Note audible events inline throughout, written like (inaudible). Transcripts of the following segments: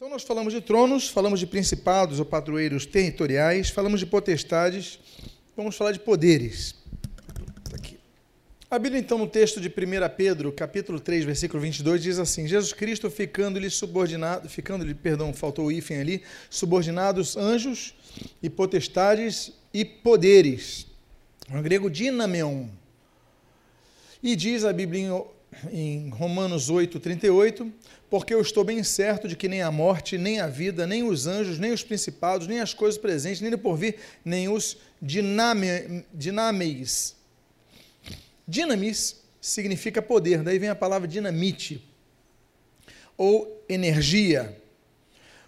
Então, nós falamos de tronos, falamos de principados ou padroeiros territoriais, falamos de potestades, vamos falar de poderes. Aqui. A Bíblia, então, no texto de 1 Pedro, capítulo 3, versículo 22, diz assim: Jesus Cristo ficando-lhe subordinado, ficando-lhe, perdão, faltou o hífen ali, subordinados anjos e potestades e poderes. No grego, dinameon. E diz a Bíblia em Romanos 8, 38, porque eu estou bem certo de que nem a morte, nem a vida, nem os anjos, nem os principados, nem as coisas presentes, nem o porvir, nem os diname, dinameis. Dinamis significa poder, daí vem a palavra dinamite, ou energia.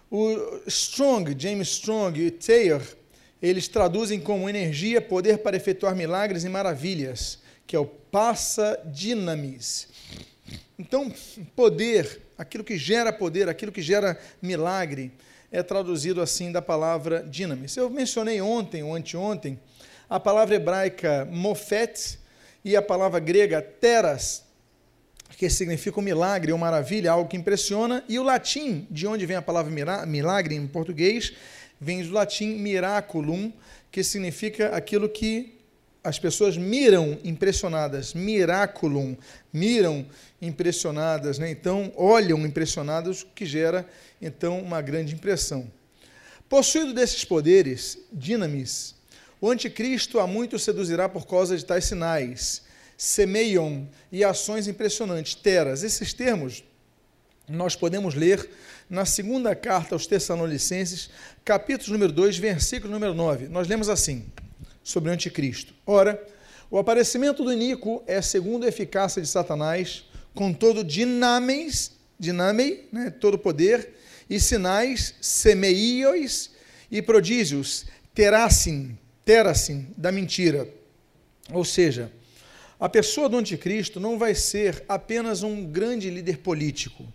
O Strong, James Strong e Taylor, eles traduzem como energia, poder para efetuar milagres e maravilhas, que é o passa dinamis. Então, poder, aquilo que gera poder, aquilo que gera milagre, é traduzido assim da palavra dinamis. Eu mencionei ontem ou anteontem a palavra hebraica mofet e a palavra grega teras, que significa um milagre ou maravilha, algo que impressiona, e o latim, de onde vem a palavra milagre em português, vem do latim miraculum, que significa aquilo que as pessoas miram impressionadas, miraculum, miram impressionadas, né? então olham impressionadas, que gera então uma grande impressão. Possuído desses poderes, dinamis, o anticristo a muito seduzirá por causa de tais sinais, semeiam e ações impressionantes, teras. Esses termos nós podemos ler na segunda carta aos Tessalonicenses, capítulo número 2, versículo número 9. Nós lemos assim: sobre o anticristo. Ora, o aparecimento do iníquo é segundo a eficácia de Satanás, com todo dinames, dinamei, né, todo poder, e sinais, semeios e prodígios, terassim, terassim, da mentira. Ou seja, a pessoa do anticristo não vai ser apenas um grande líder político.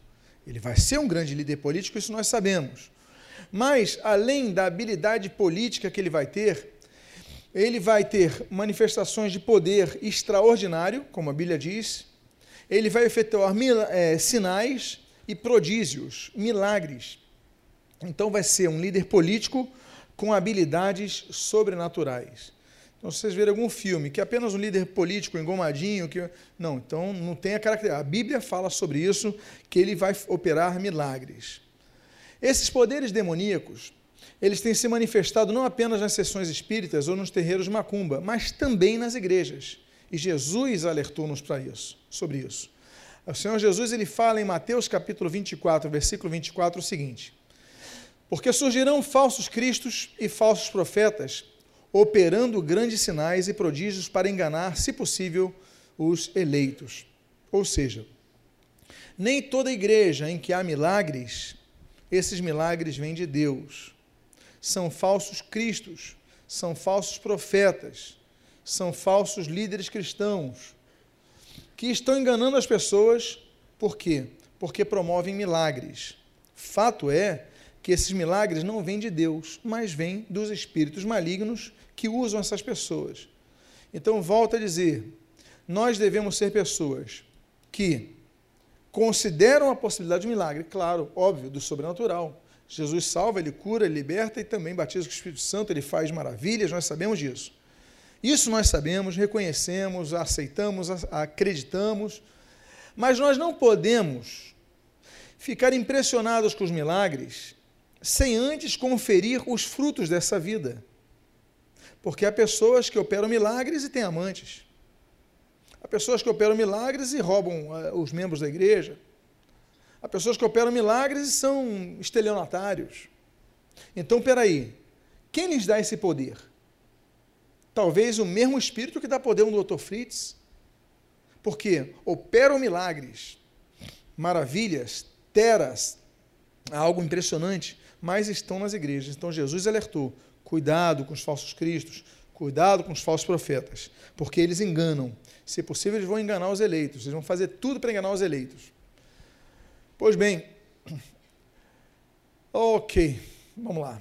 Ele vai ser um grande líder político, isso nós sabemos. Mas, além da habilidade política que ele vai ter, ele vai ter manifestações de poder extraordinário, como a Bíblia diz, ele vai efetuar é, sinais e prodígios, milagres. Então, vai ser um líder político com habilidades sobrenaturais. Então, se vocês verem algum filme que é apenas um líder político engomadinho, que não, então não tem a característica. A Bíblia fala sobre isso, que ele vai operar milagres. Esses poderes demoníacos, eles têm se manifestado não apenas nas sessões espíritas ou nos terreiros macumba, mas também nas igrejas. E Jesus alertou-nos para isso, sobre isso. O Senhor Jesus ele fala em Mateus capítulo 24, versículo 24 o seguinte: Porque surgirão falsos cristos e falsos profetas, operando grandes sinais e prodígios para enganar, se possível, os eleitos. Ou seja, nem toda igreja em que há milagres, esses milagres vêm de Deus são falsos cristos, são falsos profetas, são falsos líderes cristãos, que estão enganando as pessoas, por quê? Porque promovem milagres. Fato é que esses milagres não vêm de Deus, mas vêm dos espíritos malignos que usam essas pessoas. Então, volto a dizer, nós devemos ser pessoas que consideram a possibilidade de milagre, claro, óbvio, do sobrenatural, Jesus salva, ele cura, ele liberta e também batiza com o Espírito Santo, ele faz maravilhas, nós sabemos disso. Isso nós sabemos, reconhecemos, aceitamos, acreditamos, mas nós não podemos ficar impressionados com os milagres sem antes conferir os frutos dessa vida. Porque há pessoas que operam milagres e têm amantes. Há pessoas que operam milagres e roubam uh, os membros da igreja. Há pessoas que operam milagres e são estelionatários. Então, peraí, quem lhes dá esse poder? Talvez o mesmo Espírito que dá poder ao Dr. Fritz. Porque operam milagres, maravilhas, teras, algo impressionante, mas estão nas igrejas. Então Jesus alertou: cuidado com os falsos cristos, cuidado com os falsos profetas, porque eles enganam. Se possível, eles vão enganar os eleitos, eles vão fazer tudo para enganar os eleitos. Pois bem, ok, vamos lá.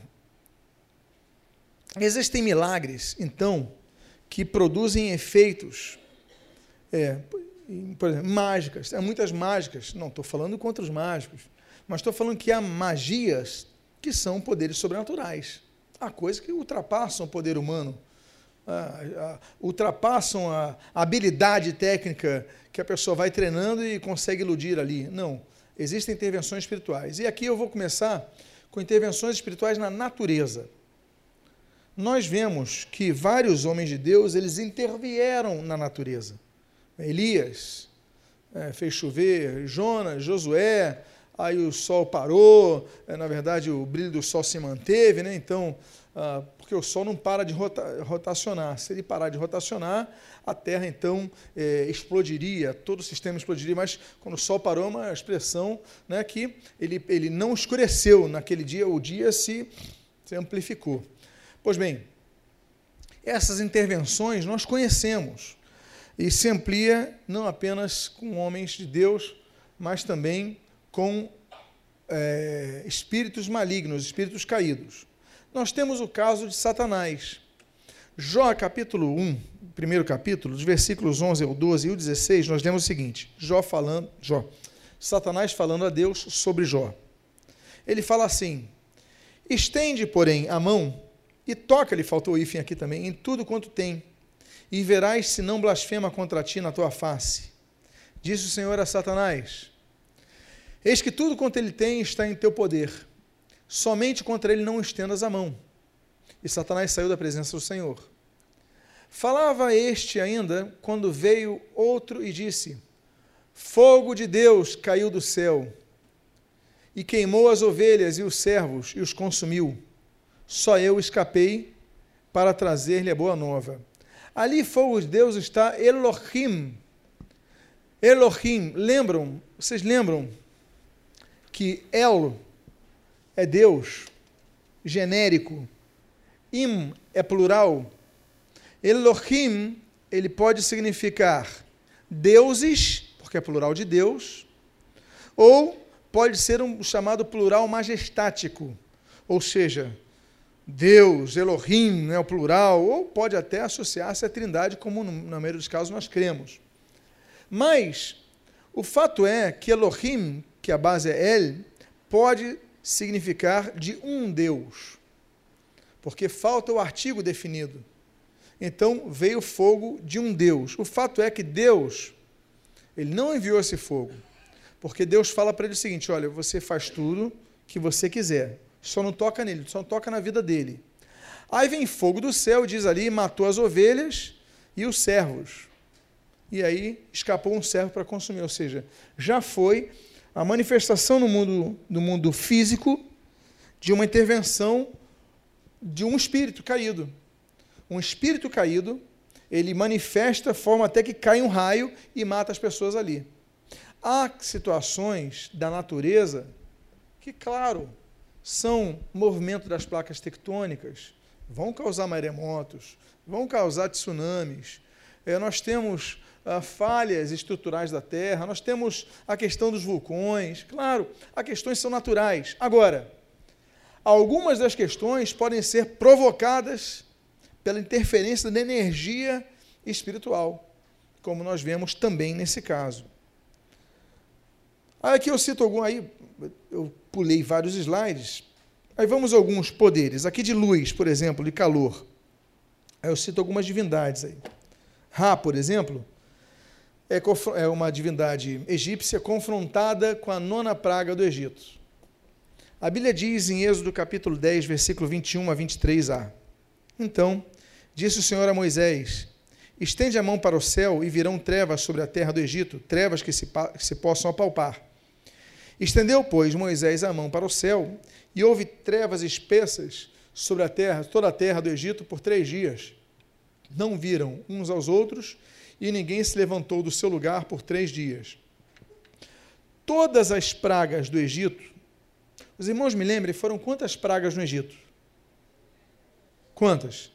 Existem milagres, então, que produzem efeitos, é, por exemplo, mágicas. Há muitas mágicas. Não estou falando contra os mágicos, mas estou falando que há magias que são poderes sobrenaturais. Há coisas que ultrapassam o poder humano, ultrapassam a habilidade técnica que a pessoa vai treinando e consegue iludir ali. Não. Existem intervenções espirituais. E aqui eu vou começar com intervenções espirituais na natureza. Nós vemos que vários homens de Deus, eles intervieram na natureza. Elias é, fez chover, Jonas, Josué, aí o sol parou, é, na verdade o brilho do sol se manteve, né? então, ah, porque o sol não para de rota, rotacionar. Se ele parar de rotacionar, a Terra então é, explodiria, todo o sistema explodiria, mas quando o sol parou, é uma expressão né, que ele, ele não escureceu naquele dia, o dia se, se amplificou. Pois bem, essas intervenções nós conhecemos e se amplia não apenas com homens de Deus, mas também com é, espíritos malignos, espíritos caídos. Nós temos o caso de Satanás. Jó, capítulo 1, primeiro capítulo, dos versículos 11 ao 12 e o 16, nós lemos o seguinte: Jó falando, Jó, Satanás falando a Deus sobre Jó. Ele fala assim: Estende, porém, a mão e toca-lhe, faltou o hífen aqui também, em tudo quanto tem e verás se não blasfema contra ti na tua face. Disse o Senhor a Satanás: Eis que tudo quanto ele tem está em teu poder, somente contra ele não estendas a mão. E Satanás saiu da presença do Senhor. Falava este ainda quando veio outro e disse: Fogo de Deus caiu do céu e queimou as ovelhas e os servos e os consumiu. Só eu escapei para trazer-lhe a boa nova. Ali fogo de Deus está Elohim. Elohim, lembram? Vocês lembram que El é Deus, genérico, Im é plural. Elohim, ele pode significar deuses, porque é plural de Deus, ou pode ser um chamado plural majestático, ou seja, Deus, Elohim, né, o plural, ou pode até associar-se à trindade, como na maioria dos casos nós cremos. Mas o fato é que Elohim, que a base é El, pode significar de um Deus, porque falta o artigo definido. Então veio fogo de um Deus. O fato é que Deus, ele não enviou esse fogo, porque Deus fala para ele o seguinte: olha, você faz tudo que você quiser, só não toca nele, só toca na vida dele. Aí vem fogo do céu, diz ali, matou as ovelhas e os servos. E aí escapou um servo para consumir, ou seja, já foi a manifestação no mundo, no mundo físico de uma intervenção de um espírito caído. Um espírito caído, ele manifesta forma até que cai um raio e mata as pessoas ali. Há situações da natureza que, claro, são movimento das placas tectônicas, vão causar maremotos, vão causar tsunamis. É, nós temos ah, falhas estruturais da Terra, nós temos a questão dos vulcões. Claro, as questões são naturais. Agora, algumas das questões podem ser provocadas pela interferência da energia espiritual, como nós vemos também nesse caso. Aqui eu cito algum aí, eu pulei vários slides. Aí vamos a alguns poderes. Aqui de luz, por exemplo, de calor. Aí eu cito algumas divindades aí. Ra, por exemplo, é, é uma divindade egípcia confrontada com a nona praga do Egito. A Bíblia diz em Êxodo capítulo 10, versículo 21 a 23a. Então, disse o Senhor a Moisés: Estende a mão para o céu e virão trevas sobre a terra do Egito, trevas que se, que se possam apalpar. Estendeu, pois, Moisés a mão para o céu, e houve trevas espessas sobre a terra, toda a terra do Egito, por três dias. Não viram uns aos outros, e ninguém se levantou do seu lugar por três dias. Todas as pragas do Egito, os irmãos me lembrem, foram quantas pragas no Egito? Quantas?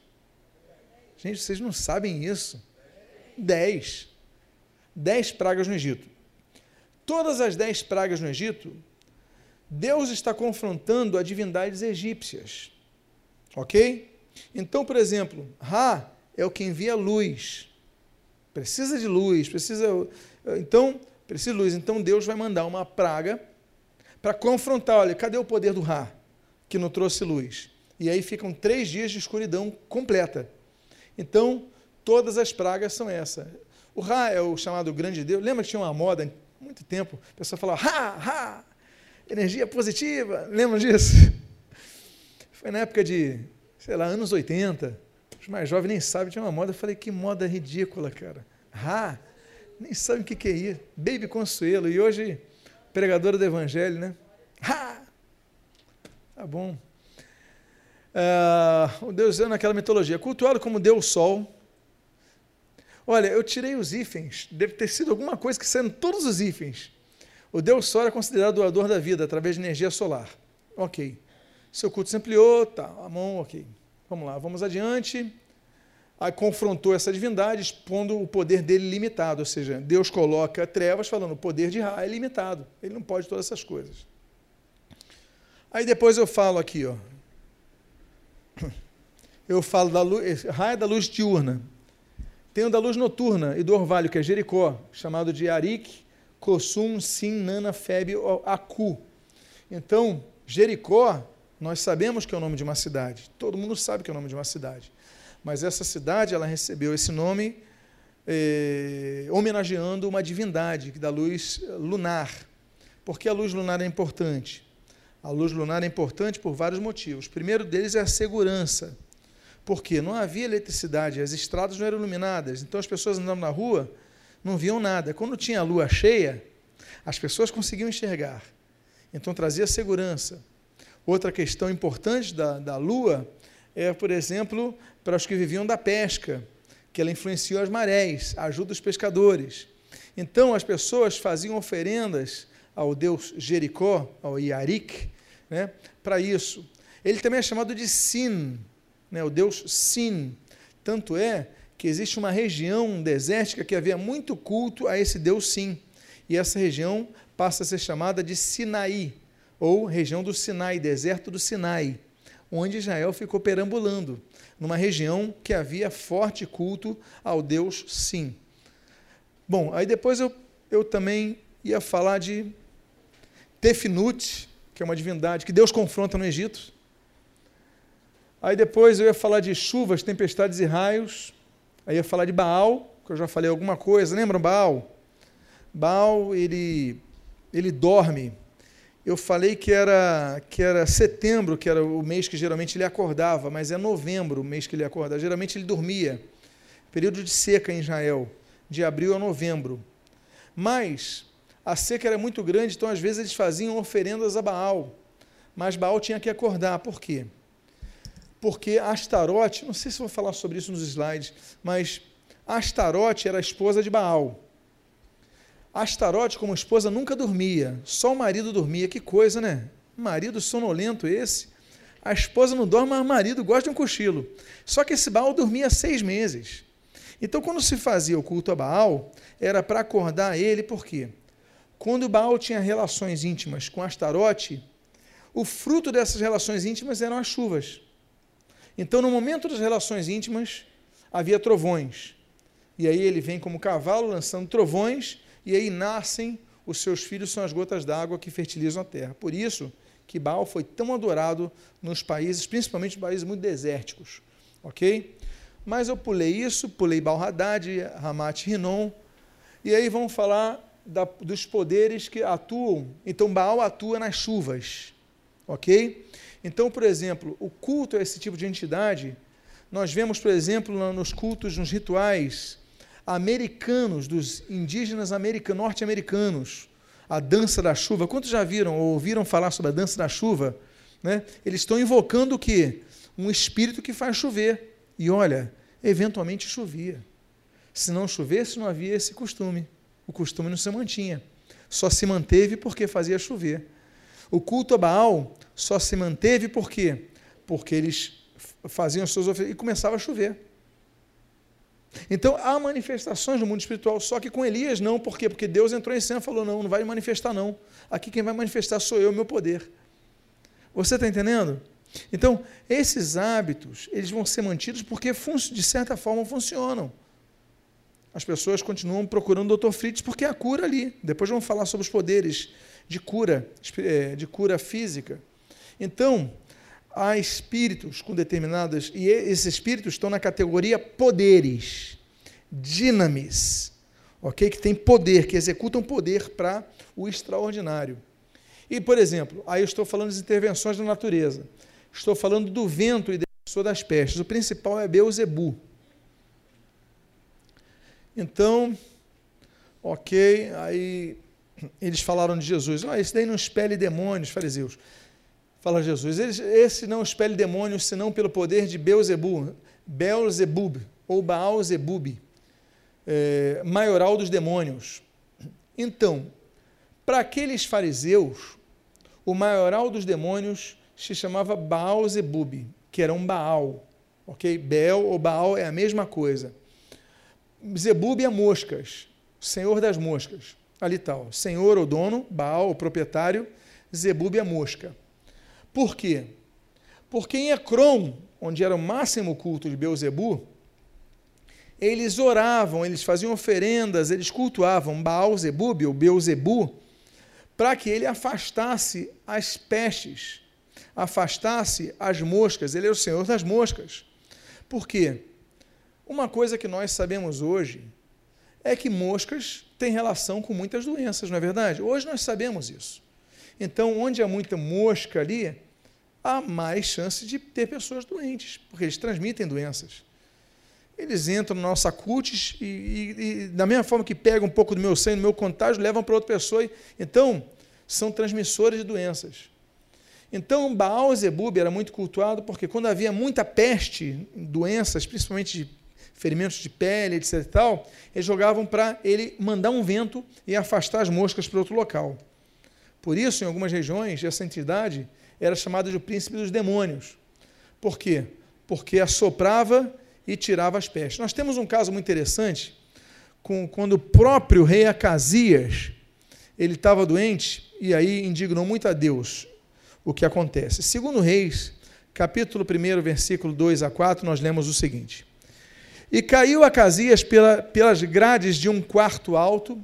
Gente, vocês não sabem isso. Dez. Dez pragas no Egito todas as dez pragas no Egito, Deus está confrontando a divindades egípcias. Ok? Então, por exemplo, Ra é o que envia luz. Precisa de luz, precisa. Então, precisa de luz. Então, Deus vai mandar uma praga para confrontar, olha, cadê o poder do Ra, que não trouxe luz? E aí ficam três dias de escuridão completa. Então, todas as pragas são essa. O Ra é o chamado grande Deus. Lembra que tinha uma moda há muito tempo? A pessoa falava, Ra, Ra, energia positiva. Lembra disso? (laughs) Foi na época de, sei lá, anos 80. Os mais jovens nem sabem, tinha uma moda. Eu falei, que moda ridícula, cara. Ra, nem sabem o que, que é isso. Baby Consuelo. E hoje, pregadora do Evangelho, né? Ha! Tá bom. Uh, o Deus é naquela mitologia, cultuado como Deus Sol. Olha, eu tirei os hífens, deve ter sido alguma coisa que saiu todos os hífens. O Deus Sol é considerado doador da vida através de energia solar. Ok. Seu culto se ampliou, tá, a mão, ok. Vamos lá, vamos adiante. Aí confrontou essa divindade, expondo o poder dele limitado. Ou seja, Deus coloca trevas falando o poder de Ra é limitado. Ele não pode todas essas coisas. Aí depois eu falo aqui, ó, (coughs) eu falo da luz, raia da luz diurna. Tem o da luz noturna e do orvalho, que é Jericó, chamado de Arik, Kosum, Sim, Nana, Feb, Aku. Então, Jericó, nós sabemos que é o nome de uma cidade. Todo mundo sabe que é o nome de uma cidade. Mas essa cidade, ela recebeu esse nome eh, homenageando uma divindade da luz lunar. Por que a luz lunar é importante? A luz lunar é importante por vários motivos. O primeiro deles é a segurança porque não havia eletricidade, as estradas não eram iluminadas, então as pessoas andando na rua não viam nada. Quando tinha a lua cheia, as pessoas conseguiam enxergar, então trazia segurança. Outra questão importante da, da lua é, por exemplo, para os que viviam da pesca, que ela influenciou as marés, ajuda os pescadores. Então as pessoas faziam oferendas ao deus Jericó, ao Iarik, né, para isso. Ele também é chamado de Sin, né, o deus Sin. Tanto é que existe uma região desértica que havia muito culto a esse deus Sin. E essa região passa a ser chamada de Sinaí, ou região do Sinai, deserto do Sinai, onde Israel ficou perambulando, numa região que havia forte culto ao deus Sim. Bom, aí depois eu, eu também ia falar de Tefnut, que é uma divindade que Deus confronta no Egito. Aí depois eu ia falar de chuvas, tempestades e raios. Aí ia falar de Baal, que eu já falei alguma coisa. Lembram Baal? Baal, ele, ele dorme. Eu falei que era, que era setembro, que era o mês que geralmente ele acordava, mas é novembro o mês que ele acordava. Geralmente ele dormia. Período de seca em Israel, de abril a novembro. Mas a seca era muito grande, então às vezes eles faziam oferendas a Baal. Mas Baal tinha que acordar. Por quê? porque Astarote, não sei se vou falar sobre isso nos slides, mas Astarote era a esposa de Baal. Astarote, como esposa, nunca dormia, só o marido dormia. Que coisa, né? Marido sonolento esse. A esposa não dorme, mas o marido gosta de um cochilo. Só que esse Baal dormia seis meses. Então, quando se fazia o culto a Baal, era para acordar ele, por quê? Quando Baal tinha relações íntimas com Astarote, o fruto dessas relações íntimas eram as chuvas. Então, no momento das relações íntimas, havia trovões. E aí ele vem como cavalo lançando trovões, e aí nascem os seus filhos, são as gotas d'água que fertilizam a terra. Por isso que Baal foi tão adorado nos países, principalmente países muito desérticos. Ok? Mas eu pulei isso, pulei Baal Haddad, Ramat Rinon, e aí vamos falar da, dos poderes que atuam. Então, Baal atua nas chuvas. Ok? Então, por exemplo, o culto a esse tipo de entidade, nós vemos, por exemplo, nos cultos, nos rituais americanos, dos indígenas americanos, norte-americanos, a dança da chuva. Quantos já viram ou ouviram falar sobre a dança da chuva? Né? Eles estão invocando o quê? Um espírito que faz chover. E olha, eventualmente chovia. Se não chovesse, não havia esse costume. O costume não se mantinha. Só se manteve porque fazia chover. O culto a Baal só se manteve por quê? Porque eles faziam as suas ofertas e começava a chover. Então há manifestações no mundo espiritual, só que com Elias não, por quê? Porque Deus entrou em cena e falou: não, não vai manifestar, não. Aqui quem vai manifestar sou eu, meu poder. Você está entendendo? Então, esses hábitos, eles vão ser mantidos porque, de certa forma, funcionam. As pessoas continuam procurando o Dr. Fritz porque a cura ali. Depois vamos falar sobre os poderes de cura, é, de cura física. Então, há espíritos com determinadas, e esses espíritos estão na categoria poderes, dinamis, ok? Que tem poder, que executam poder para o extraordinário. E, por exemplo, aí eu estou falando das intervenções da natureza. Estou falando do vento e das pestes. O principal é Beuzebu. Então, ok, aí eles falaram de Jesus. Ah, esse daí não expele demônios, fariseus. Fala Jesus. Esse não expele demônios, senão pelo poder de Beuzebu, Beelzebub, ou Baal-Zebub, é, maioral dos demônios. Então, para aqueles fariseus, o maioral dos demônios se chamava Baal-Zebub, que era um Baal. Ok? Bel ou Baal é a mesma coisa. Zebub é moscas, senhor das moscas. Ali tal. Senhor ou dono, Baal, o proprietário, Zebub é mosca. Por quê? Porque em Ecrom, onde era o máximo culto de Beuzebu, eles oravam, eles faziam oferendas, eles cultuavam Baal Zebub, ou Beuzebu, para que ele afastasse as pestes, afastasse as moscas. Ele é o senhor das moscas. Por quê? Uma coisa que nós sabemos hoje é que moscas têm relação com muitas doenças, não é verdade? Hoje nós sabemos isso. Então, onde há muita mosca ali, há mais chance de ter pessoas doentes, porque eles transmitem doenças. Eles entram na nossa cutis e, e, e, da mesma forma que pegam um pouco do meu sangue, do meu contágio, levam para outra pessoa. E, então, são transmissores de doenças. Então, Baal Zebub era muito cultuado porque quando havia muita peste, doenças, principalmente de ferimentos de pele, etc. Tal, eles jogavam para ele mandar um vento e afastar as moscas para outro local. Por isso, em algumas regiões, essa entidade era chamada de o príncipe dos demônios. Por quê? Porque assoprava e tirava as pestes. Nós temos um caso muito interessante, com, quando o próprio rei Acasias ele estava doente e aí indignou muito a Deus o que acontece. Segundo Reis, capítulo 1, versículo 2 a 4, nós lemos o seguinte: E caiu Acasias pela, pelas grades de um quarto alto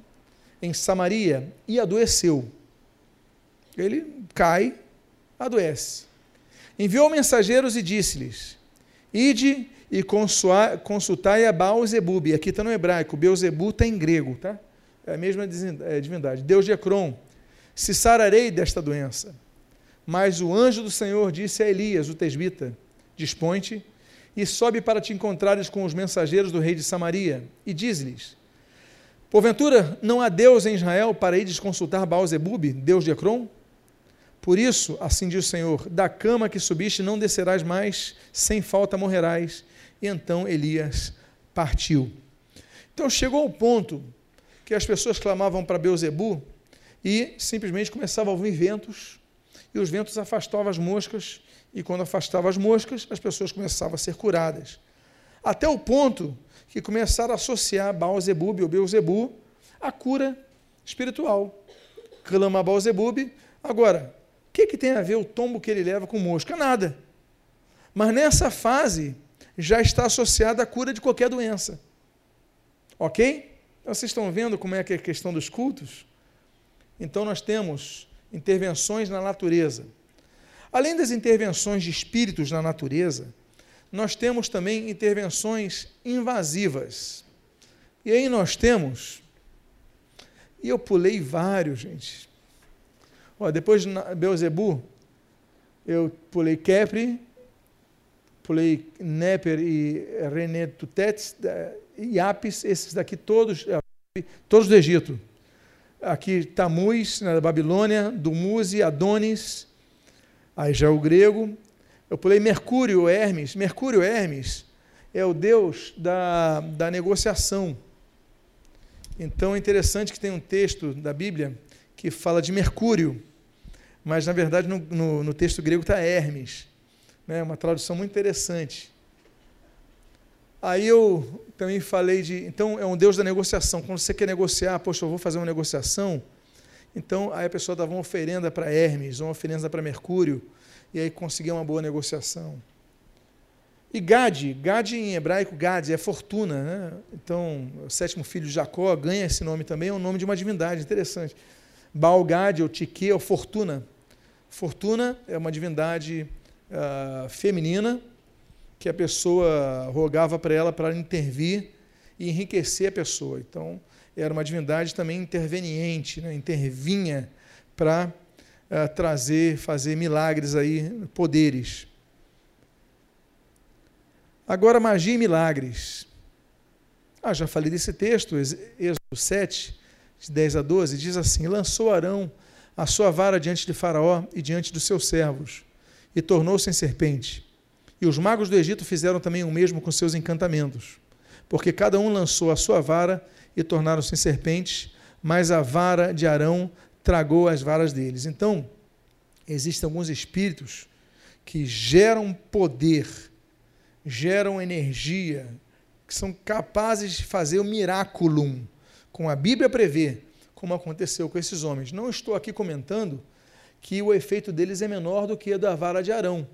em Samaria e adoeceu. Ele cai, adoece. Enviou mensageiros e disse-lhes: Ide e consultai a Baal-Zebub. Aqui está no hebraico, Beuzebu está em grego, tá? É a mesma é, divindade. Deus de Ecrom, se sararei desta doença. Mas o anjo do Senhor disse a Elias, o tesbita: Dispõe-te e sobe para te encontrares com os mensageiros do rei de Samaria, e diz-lhes: Porventura não há Deus em Israel para ir consultar Baal-Zebub, Deus de Ecrom? Por isso, assim diz o Senhor: da cama que subiste não descerás mais, sem falta morrerás. E então Elias partiu. Então chegou o ponto que as pessoas clamavam para Beuzebu e simplesmente começavam a ouvir ventos, e os ventos afastavam as moscas, e quando afastavam as moscas, as pessoas começavam a ser curadas. Até o ponto que começaram a associar Baal-Zebub ou Beuzebu à cura espiritual. Clama Baal-Zebub. Agora, que, que tem a ver o tombo que ele leva com mosca? Nada. Mas nessa fase já está associada à cura de qualquer doença. Ok? Então, vocês estão vendo como é que é a questão dos cultos? Então nós temos intervenções na natureza. Além das intervenções de espíritos na natureza, nós temos também intervenções invasivas. E aí nós temos, e eu pulei vários, gente, Ó, depois de Beuzebu, eu pulei Kepri, pulei Neper e René Tutets, e Apis, esses daqui todos, é, todos do Egito. Aqui Tamuz, na Babilônia, Dumuzi, Adonis, aí já o grego. Eu pulei Mercúrio, Hermes. Mercúrio, Hermes, é o deus da, da negociação. Então é interessante que tem um texto da Bíblia que fala de Mercúrio, mas na verdade no, no, no texto grego está Hermes. Né? Uma tradução muito interessante. Aí eu também falei de. Então, é um Deus da negociação. Quando você quer negociar, poxa, eu vou fazer uma negociação. Então, aí a pessoa dava uma oferenda para Hermes, uma oferenda para Mercúrio, e aí conseguia uma boa negociação. E Gad, Gad em hebraico, Gad é fortuna. Né? Então, o sétimo filho de Jacó ganha esse nome também, é o nome de uma divindade, interessante. Balgade ou Tique ou Fortuna. Fortuna é uma divindade uh, feminina que a pessoa rogava para ela para intervir e enriquecer a pessoa. Então, era uma divindade também interveniente, né? intervinha para uh, trazer, fazer milagres aí, poderes. Agora, magia e milagres. Ah, já falei desse texto, Êxodo 7, de 10 a 12, diz assim: Lançou Arão a sua vara diante de Faraó e diante dos seus servos, e tornou-se em serpente. E os magos do Egito fizeram também o mesmo com seus encantamentos, porque cada um lançou a sua vara e tornaram-se em serpentes, mas a vara de Arão tragou as varas deles. Então, existem alguns espíritos que geram poder, geram energia, que são capazes de fazer o miraculum, como a Bíblia prevê, como aconteceu com esses homens. Não estou aqui comentando que o efeito deles é menor do que a da vara de Arão,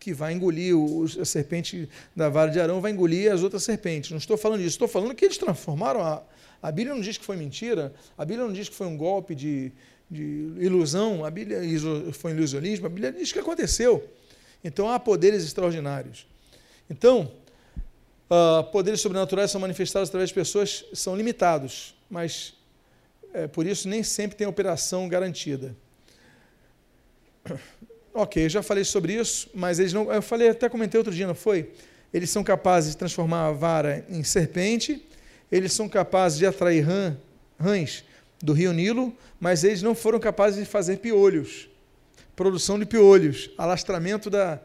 que vai engolir a serpente da vara de Arão, vai engolir as outras serpentes. Não estou falando disso, estou falando que eles transformaram a. A Bíblia não diz que foi mentira, a Bíblia não diz que foi um golpe de, de ilusão, a Bíblia foi ilusionismo, a Bíblia diz que aconteceu. Então há poderes extraordinários. Então, uh, poderes sobrenaturais são manifestados através de pessoas, são limitados, mas é, por isso nem sempre tem operação garantida. (clears throat) Ok, já falei sobre isso, mas eles não. Eu falei, até comentei outro dia, não foi? Eles são capazes de transformar a vara em serpente, eles são capazes de atrair rã, rãs do rio Nilo, mas eles não foram capazes de fazer piolhos, produção de piolhos, alastramento da,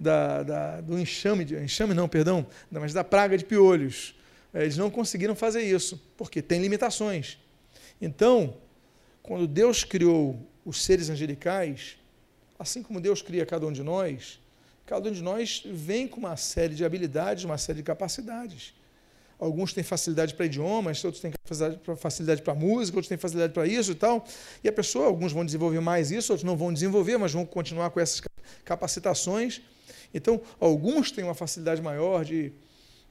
da, da, do enxame, de, enxame não, perdão, mas da praga de piolhos. Eles não conseguiram fazer isso, porque tem limitações. Então, quando Deus criou os seres angelicais, assim como Deus cria cada um de nós, cada um de nós vem com uma série de habilidades, uma série de capacidades. Alguns têm facilidade para idiomas, outros têm facilidade para música, outros têm facilidade para isso e tal. E a pessoa, alguns vão desenvolver mais isso, outros não vão desenvolver, mas vão continuar com essas capacitações. Então, alguns têm uma facilidade maior de,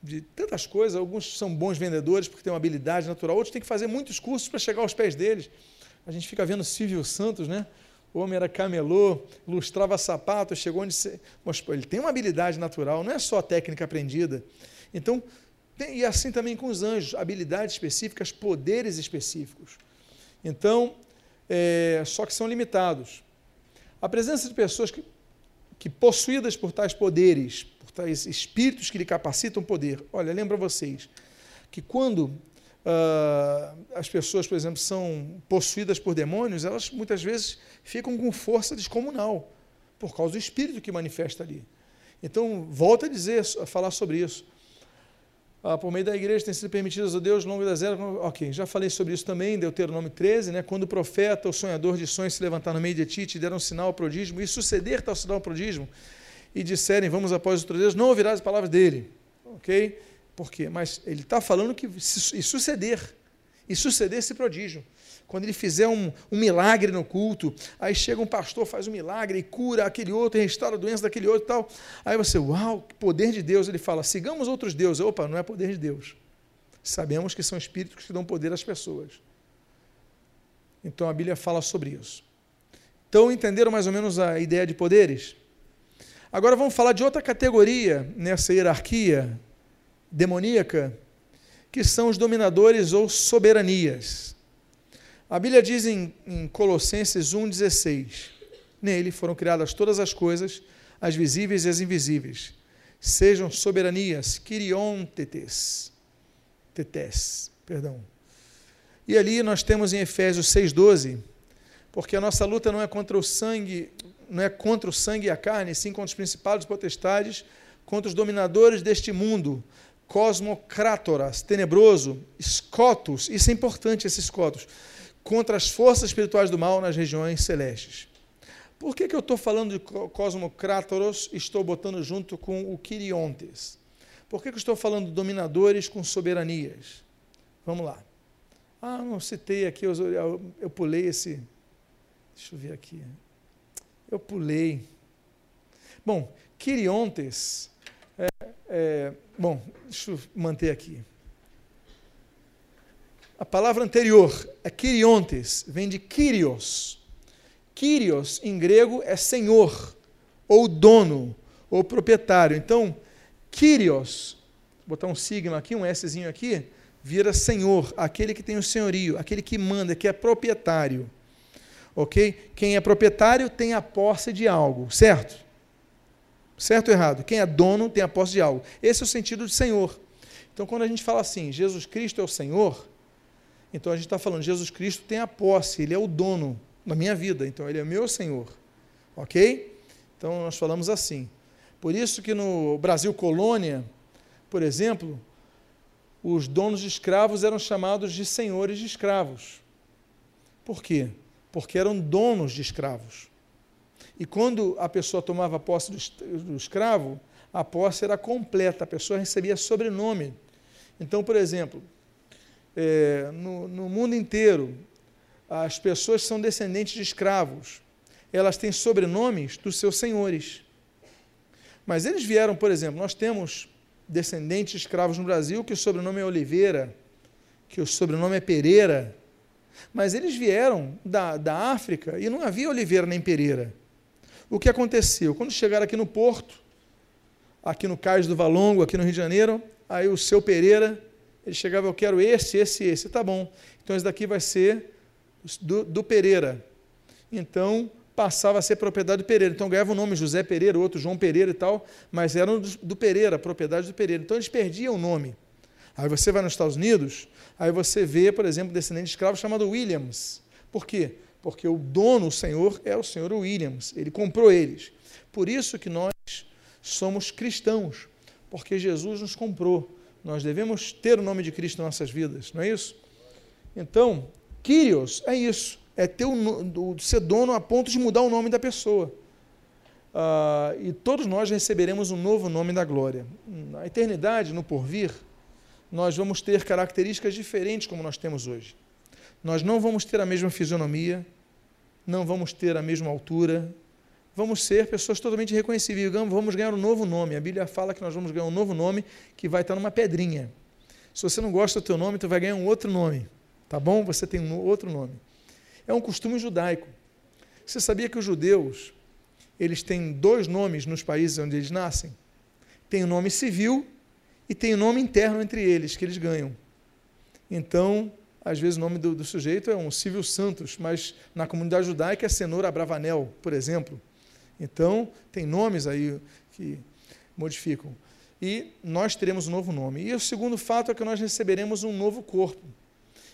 de tantas coisas, alguns são bons vendedores porque têm uma habilidade natural, outros têm que fazer muitos cursos para chegar aos pés deles. A gente fica vendo Silvio Santos, né? o homem era camelô, lustrava sapatos, chegou onde. Se... Mas pô, ele tem uma habilidade natural, não é só técnica aprendida. Então, tem... e assim também com os anjos, habilidades específicas, poderes específicos. Então, é... só que são limitados. A presença de pessoas que, que, possuídas por tais poderes, espíritos que lhe capacitam poder. Olha, lembra vocês que quando uh, as pessoas, por exemplo, são possuídas por demônios, elas muitas vezes ficam com força descomunal, por causa do espírito que manifesta ali. Então, volta a dizer, a falar sobre isso. Ah, por meio da igreja tem sido permitidas a Deus longo das eras. Ok, já falei sobre isso também, Deuteronômio 13, né? quando o profeta, o sonhador de sonhos se levantar no meio de ti, te deram um sinal, prodígio, e suceder tal sinal, prodígio, e disserem, vamos após outro Deus, não ouvirás as palavras dele. Ok? Por quê? Mas ele está falando que e suceder, e suceder esse prodígio. Quando ele fizer um, um, milagre no culto, aí chega um pastor, faz um milagre e cura aquele outro, e restaura a doença daquele outro e tal. Aí você, uau, poder de Deus. Ele fala, sigamos outros deuses. Opa, não é poder de Deus. Sabemos que são espíritos que dão poder às pessoas. Então a Bíblia fala sobre isso. Então entenderam mais ou menos a ideia de poderes? Agora vamos falar de outra categoria nessa hierarquia demoníaca, que são os dominadores ou soberanias. A Bíblia diz em, em Colossenses 1,16: Nele foram criadas todas as coisas, as visíveis e as invisíveis, sejam soberanias, Kyrion tetes, tetes, perdão. E ali nós temos em Efésios 6,12, porque a nossa luta não é contra o sangue, não é contra o sangue e a carne, sim contra os principados potestades, contra os dominadores deste mundo, cosmocrátoras, tenebroso, escotos, isso é importante, esses escotos, contra as forças espirituais do mal nas regiões celestes. Por que, que eu estou falando de cosmocrátoros e estou botando junto com o Quiriontes? Por que, que eu estou falando de dominadores com soberanias? Vamos lá. Ah, não citei aqui, eu, eu, eu pulei esse. Deixa eu ver aqui. Eu pulei. Bom, Quiriontes é, é, bom, deixa eu manter aqui. A palavra anterior é Kiriontes, vem de Kyrios. Kyrios, em grego, é senhor, ou dono, ou proprietário. Então, Kyrios, vou botar um signo aqui, um Szinho aqui, vira senhor, aquele que tem o senhorio, aquele que manda, que é proprietário. Ok? Quem é proprietário tem a posse de algo, certo? Certo ou errado? Quem é dono tem a posse de algo. Esse é o sentido de senhor. Então, quando a gente fala assim, Jesus Cristo é o Senhor, então a gente está falando, Jesus Cristo tem a posse, ele é o dono da minha vida, então ele é meu Senhor. Ok? Então nós falamos assim. Por isso que no Brasil colônia, por exemplo, os donos de escravos eram chamados de senhores de escravos. Por quê? Porque eram donos de escravos. E quando a pessoa tomava posse do, escravo, a posse era completa, a pessoa recebia sobrenome. Então, por exemplo, é, no, no mundo inteiro, as pessoas são descendentes de escravos, elas têm sobrenomes dos seus senhores. Mas eles vieram, por exemplo, nós temos descendentes de escravos no Brasil que o sobrenome é Oliveira, que o sobrenome é Pereira, mas eles vieram da, da África e não havia Oliveira nem Pereira. O que aconteceu? Quando chegaram aqui no Porto, aqui no Cais do Valongo, aqui no Rio de Janeiro, aí o seu Pereira, ele chegava, eu quero esse, esse, esse, tá bom. Então esse daqui vai ser do, do Pereira. Então passava a ser propriedade do Pereira. Então ganhava o nome José Pereira, outro João Pereira e tal, mas eram do, do Pereira, propriedade do Pereira. Então eles perdiam o nome. Aí você vai nos Estados Unidos, aí você vê, por exemplo, descendente de escravo chamado Williams. Por quê? Porque o dono, o senhor, é o senhor Williams. Ele comprou eles. Por isso que nós somos cristãos, porque Jesus nos comprou. Nós devemos ter o nome de Cristo em nossas vidas, não é isso? Então, Kyrios é isso, é ter o, ser dono a ponto de mudar o nome da pessoa. Ah, e todos nós receberemos um novo nome da glória. Na eternidade, no porvir, nós vamos ter características diferentes como nós temos hoje. Nós não vamos ter a mesma fisionomia, não vamos ter a mesma altura, vamos ser pessoas totalmente reconhecíveis, vamos ganhar um novo nome. A Bíblia fala que nós vamos ganhar um novo nome que vai estar numa pedrinha. Se você não gosta do teu nome, tu vai ganhar um outro nome. Tá bom? Você tem um outro nome. É um costume judaico. Você sabia que os judeus, eles têm dois nomes nos países onde eles nascem? Tem o nome civil e tem o nome interno entre eles, que eles ganham. Então, às vezes o nome do, do sujeito é um Civil Santos, mas na comunidade judaica é Cenoura Bravanel, por exemplo. Então, tem nomes aí que modificam. E nós teremos um novo nome. E o segundo fato é que nós receberemos um novo corpo.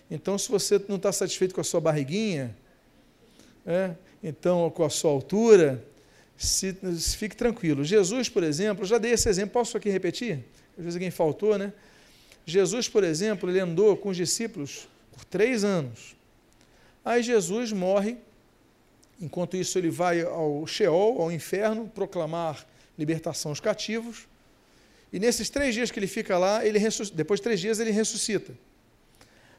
Então, se você não está satisfeito com a sua barriguinha, é, então com a sua altura, se, se, fique tranquilo. Jesus, por exemplo, já dei esse exemplo, posso aqui repetir? Às vezes alguém faltou, né? Jesus, por exemplo, ele andou com os discípulos por três anos. Aí Jesus morre, enquanto isso ele vai ao Sheol, ao inferno, proclamar libertação aos cativos. E nesses três dias que ele fica lá, ele depois de três dias ele ressuscita.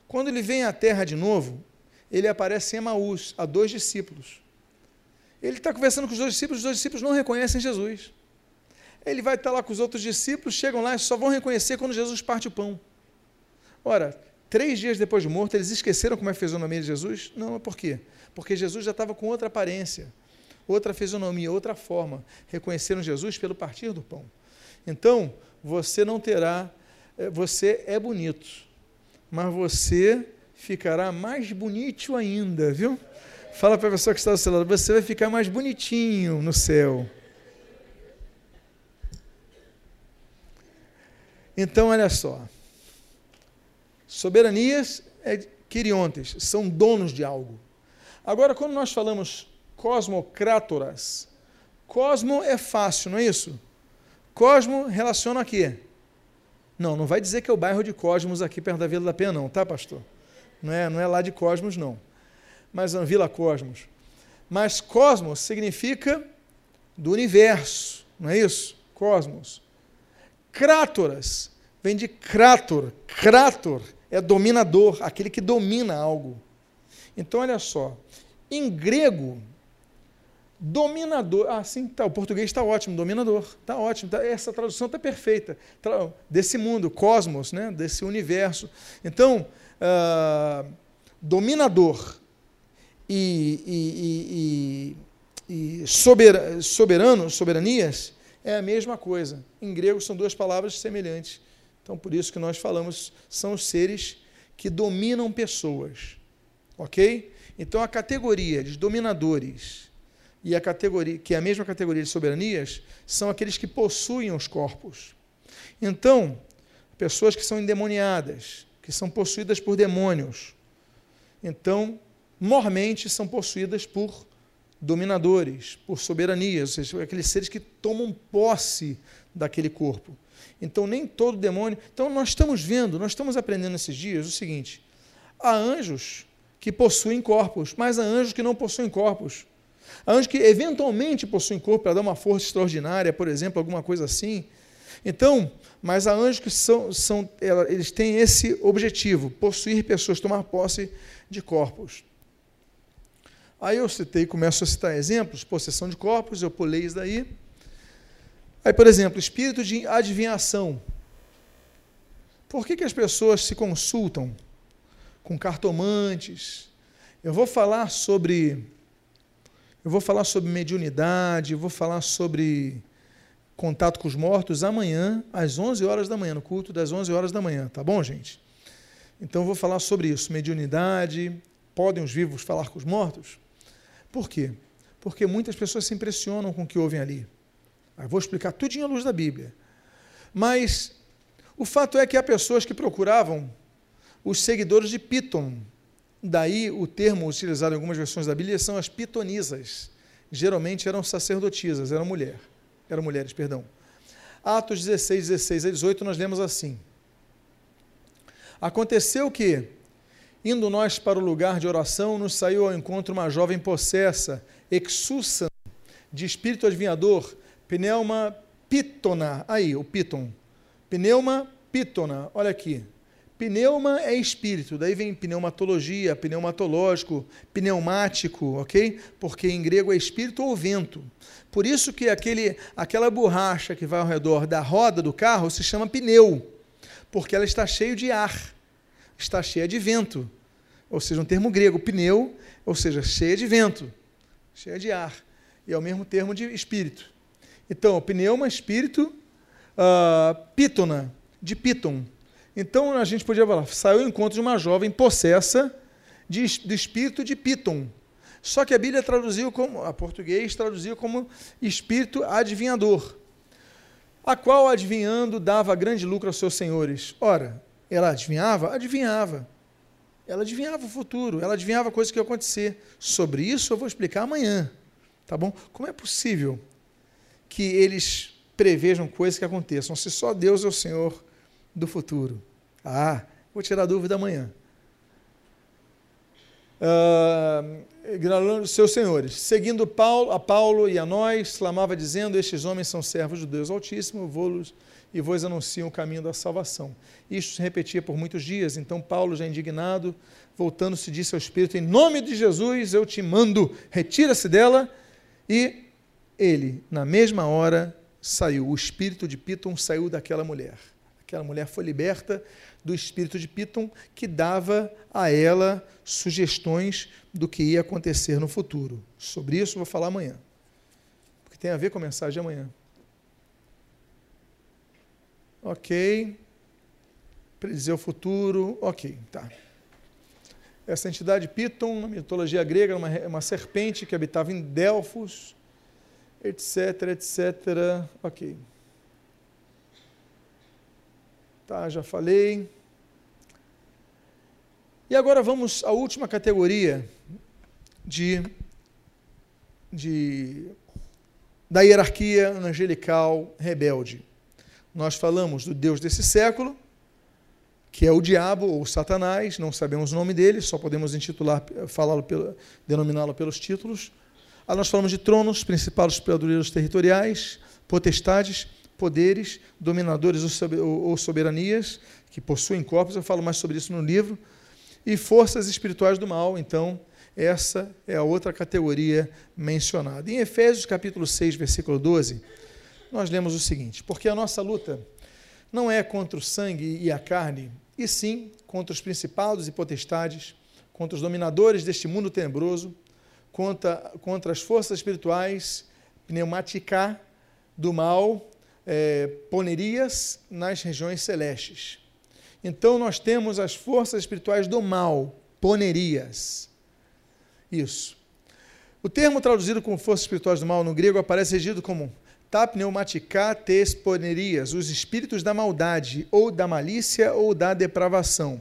Quando ele vem à terra de novo, ele aparece em Emaús, a dois discípulos. Ele está conversando com os dois discípulos, os dois discípulos não reconhecem Jesus. Ele vai estar lá com os outros discípulos, chegam lá e só vão reconhecer quando Jesus parte o pão. Ora, três dias depois de morto, eles esqueceram como é a fisionomia de Jesus? Não, por quê? Porque Jesus já estava com outra aparência, outra fisionomia, outra forma. Reconheceram Jesus pelo partir do pão. Então, você não terá, eh, você é bonito, mas você ficará mais bonito ainda, viu? Fala para a pessoa que está do seu lado, você vai ficar mais bonitinho no céu. Então, olha só. Soberanias é quiriontes, são donos de algo. Agora, quando nós falamos cosmocrátoras, cosmo é fácil, não é isso? Cosmo relaciona a quê? Não, não vai dizer que é o bairro de Cosmos aqui perto da Vila da Penha, não, tá, pastor? Não é, não é lá de Cosmos, não. Mas a Vila Cosmos. Mas Cosmos significa do universo, não é isso? Cosmos. Crátoras vem de crátor. Crátor é dominador, aquele que domina algo. Então, olha só. Em grego, Dominador. Ah, sim, tá, o português está ótimo, dominador. Está ótimo, tá, essa tradução está perfeita. Desse mundo, cosmos, né, desse universo. Então, uh, dominador e, e, e, e soberano, soberanias, é a mesma coisa. Em grego são duas palavras semelhantes. Então, por isso que nós falamos, são os seres que dominam pessoas. Ok? Então, a categoria de dominadores e a categoria, que é a mesma categoria de soberanias, são aqueles que possuem os corpos. Então, pessoas que são endemoniadas, que são possuídas por demônios. Então, mormente são possuídas por dominadores, por soberanias, ou seja, aqueles seres que tomam posse daquele corpo. Então, nem todo demônio. Então, nós estamos vendo, nós estamos aprendendo esses dias o seguinte: há anjos que possuem corpos, mas há anjos que não possuem corpos. Há anjos que eventualmente possuem corpo para dar uma força extraordinária, por exemplo, alguma coisa assim. Então, mas há anjos que são, são eles têm esse objetivo, possuir pessoas, tomar posse de corpos. Aí eu citei, começo a citar exemplos, possessão de corpos, eu pulei isso daí. Aí, por exemplo, espírito de adivinhação. Por que, que as pessoas se consultam com cartomantes? Eu vou falar sobre eu vou falar sobre mediunidade, vou falar sobre contato com os mortos amanhã, às 11 horas da manhã, no culto das 11 horas da manhã, tá bom, gente? Então eu vou falar sobre isso, mediunidade, podem os vivos falar com os mortos? Por quê? Porque muitas pessoas se impressionam com o que ouvem ali. Eu vou explicar tudinho à luz da Bíblia. Mas o fato é que há pessoas que procuravam os seguidores de Piton. Daí o termo utilizado em algumas versões da Bíblia são as pitonisas. Geralmente eram sacerdotisas, eram mulher, eram mulheres, perdão. Atos 16, 16 a 18, nós lemos assim. Aconteceu que, Indo nós para o lugar de oração, nos saiu ao encontro uma jovem possessa, exulsa, de espírito adivinhador, pneuma pitona. Aí, o piton. Pneuma pitona. Olha aqui. Pneuma é espírito, daí vem pneumatologia, pneumatológico, pneumático, ok? Porque em grego é espírito ou vento. Por isso que aquele, aquela borracha que vai ao redor da roda do carro se chama pneu, porque ela está cheia de ar está cheia de vento. Ou seja, um termo grego, pneu, ou seja, cheia de vento, cheia de ar. E é o mesmo termo de espírito. Então, pneuma, espírito, uh, pítona, de piton. Então, a gente podia falar, saiu ao encontro de uma jovem possessa de, de espírito de piton. Só que a Bíblia traduziu como, a português traduziu como espírito adivinhador, a qual adivinhando dava grande lucro aos seus senhores. Ora, ela adivinhava? Adivinhava. Ela adivinhava o futuro, ela adivinhava coisas que iam acontecer. Sobre isso eu vou explicar amanhã. Tá bom? Como é possível que eles prevejam coisas que aconteçam se só Deus é o Senhor do futuro? Ah, vou tirar a dúvida amanhã. Uh, seus senhores, seguindo Paulo, a Paulo e a nós, clamava dizendo: Estes homens são servos de Deus Altíssimo, vou-los e vos anunciam o caminho da salvação. Isto se repetia por muitos dias, então Paulo, já indignado, voltando-se, disse ao Espírito: Em nome de Jesus eu te mando, retira-se dela. E ele, na mesma hora, saiu. O espírito de Piton saiu daquela mulher. Aquela mulher foi liberta do espírito de Piton, que dava a ela sugestões do que ia acontecer no futuro. Sobre isso vou falar amanhã, porque tem a ver com a mensagem de amanhã. Ok. Predizer o futuro. Ok, tá. Essa entidade Piton, na mitologia grega, uma, uma serpente que habitava em Delfos, etc, etc. Ok. Tá, já falei. E agora vamos à última categoria de, de, da hierarquia angelical rebelde. Nós falamos do Deus desse século, que é o diabo ou Satanás, não sabemos o nome dele, só podemos intitular, falá-lo, denominá-lo pelos títulos. Aí nós falamos de tronos, principais poderes territoriais, potestades, poderes, dominadores ou soberanias, que possuem corpos, eu falo mais sobre isso no livro, e forças espirituais do mal, então, essa é a outra categoria mencionada. Em Efésios capítulo 6, versículo 12, nós lemos o seguinte: Porque a nossa luta não é contra o sangue e a carne, e sim contra os principados e potestades, contra os dominadores deste mundo tenebroso, contra, contra as forças espirituais, pneumática do mal, é, ponerias nas regiões celestes. Então nós temos as forças espirituais do mal, ponerias. Isso. O termo traduzido como forças espirituais do mal no grego aparece regido como ta pneumatica tes ponerias, os espíritos da maldade, ou da malícia, ou da depravação.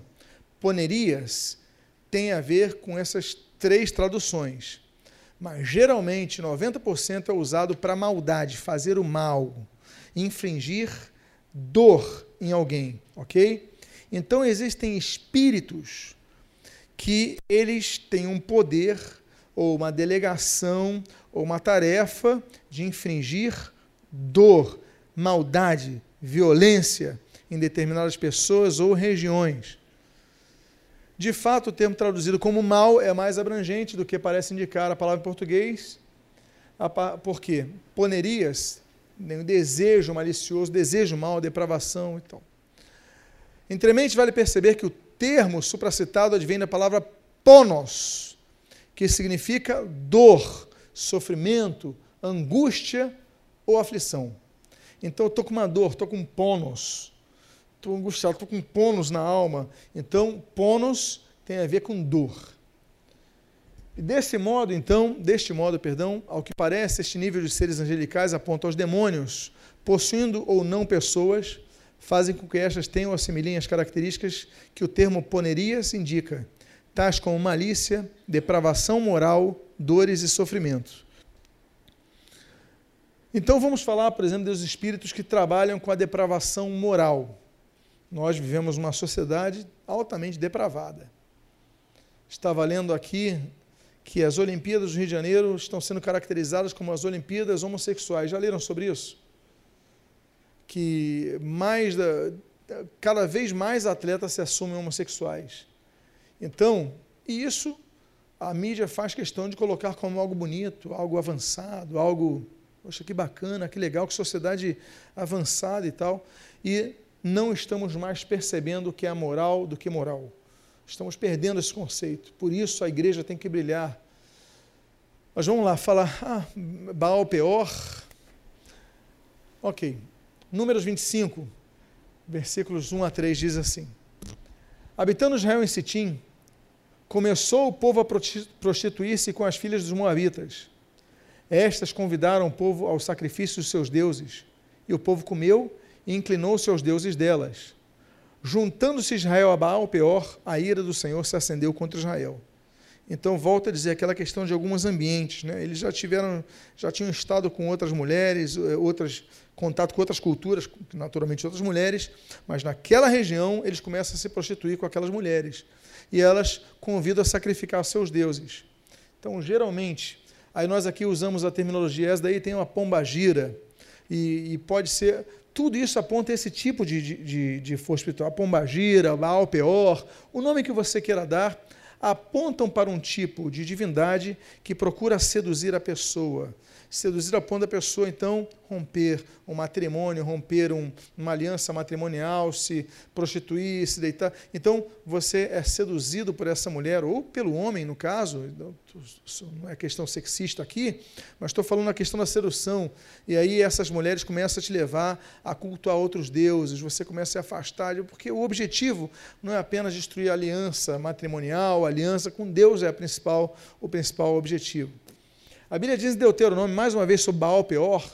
Ponerias tem a ver com essas três traduções. Mas geralmente 90% é usado para maldade, fazer o mal, infringir dor em alguém, ok? Então existem espíritos que eles têm um poder ou uma delegação ou uma tarefa de infringir dor, maldade, violência em determinadas pessoas ou regiões. De fato, o termo traduzido como mal é mais abrangente do que parece indicar a palavra em português. Por quê? Ponerias, né, desejo malicioso, desejo mal, depravação e tal. Entremente, vale perceber que o termo supracitado advém da palavra ponos, que significa dor, sofrimento, angústia ou aflição. Então, eu estou com uma dor, estou com ponos, estou angustiado, estou com ponos na alma. Então, ponos tem a ver com dor. E desse modo, então, deste modo, perdão, ao que parece, este nível de seres angelicais aponta aos demônios, possuindo ou não pessoas, fazem com que estas tenham ou assimilem as características que o termo ponerias indica, tais como malícia, depravação moral, dores e sofrimentos. Então vamos falar, por exemplo, dos espíritos que trabalham com a depravação moral. Nós vivemos uma sociedade altamente depravada. Estava lendo aqui que as Olimpíadas do Rio de Janeiro estão sendo caracterizadas como as Olimpíadas homossexuais. Já leram sobre isso? Que mais da, cada vez mais atletas se assumem homossexuais. Então, isso a mídia faz questão de colocar como algo bonito, algo avançado, algo Poxa, que bacana, que legal, que sociedade avançada e tal. E não estamos mais percebendo o que é moral do que moral. Estamos perdendo esse conceito. Por isso a igreja tem que brilhar. Mas vamos lá, falar, ah, Baal Peor. Ok. Números 25, versículos 1 a 3 diz assim: Habitando Israel em Sitim, começou o povo a prostituir-se com as filhas dos Moabitas estas convidaram o povo ao sacrifício dos seus deuses, e o povo comeu e inclinou-se aos deuses delas. Juntando-se Israel a Baal Peor, a ira do Senhor se acendeu contra Israel. Então volta a dizer aquela questão de alguns ambientes, né? Eles já tiveram, já tinham estado com outras mulheres, eh, outras contato com outras culturas, naturalmente outras mulheres, mas naquela região eles começam a se prostituir com aquelas mulheres e elas convidam a sacrificar seus deuses. Então, geralmente, Aí nós aqui usamos a terminologia, essa daí tem uma pombagira, e, e pode ser. Tudo isso aponta esse tipo de, de, de força espiritual. A pombagira, Baal Peor, o nome que você queira dar, apontam para um tipo de divindade que procura seduzir a pessoa seduzir a ponto da pessoa, então, romper um matrimônio, romper um, uma aliança matrimonial, se prostituir, se deitar. Então, você é seduzido por essa mulher, ou pelo homem, no caso, não é questão sexista aqui, mas estou falando na questão da sedução. E aí essas mulheres começam a te levar a cultuar outros deuses, você começa a se afastar, porque o objetivo não é apenas destruir a aliança matrimonial, a aliança com Deus é a principal, o principal objetivo. A Bíblia diz em Deuteronômio, mais uma vez, sobre Baal Peor,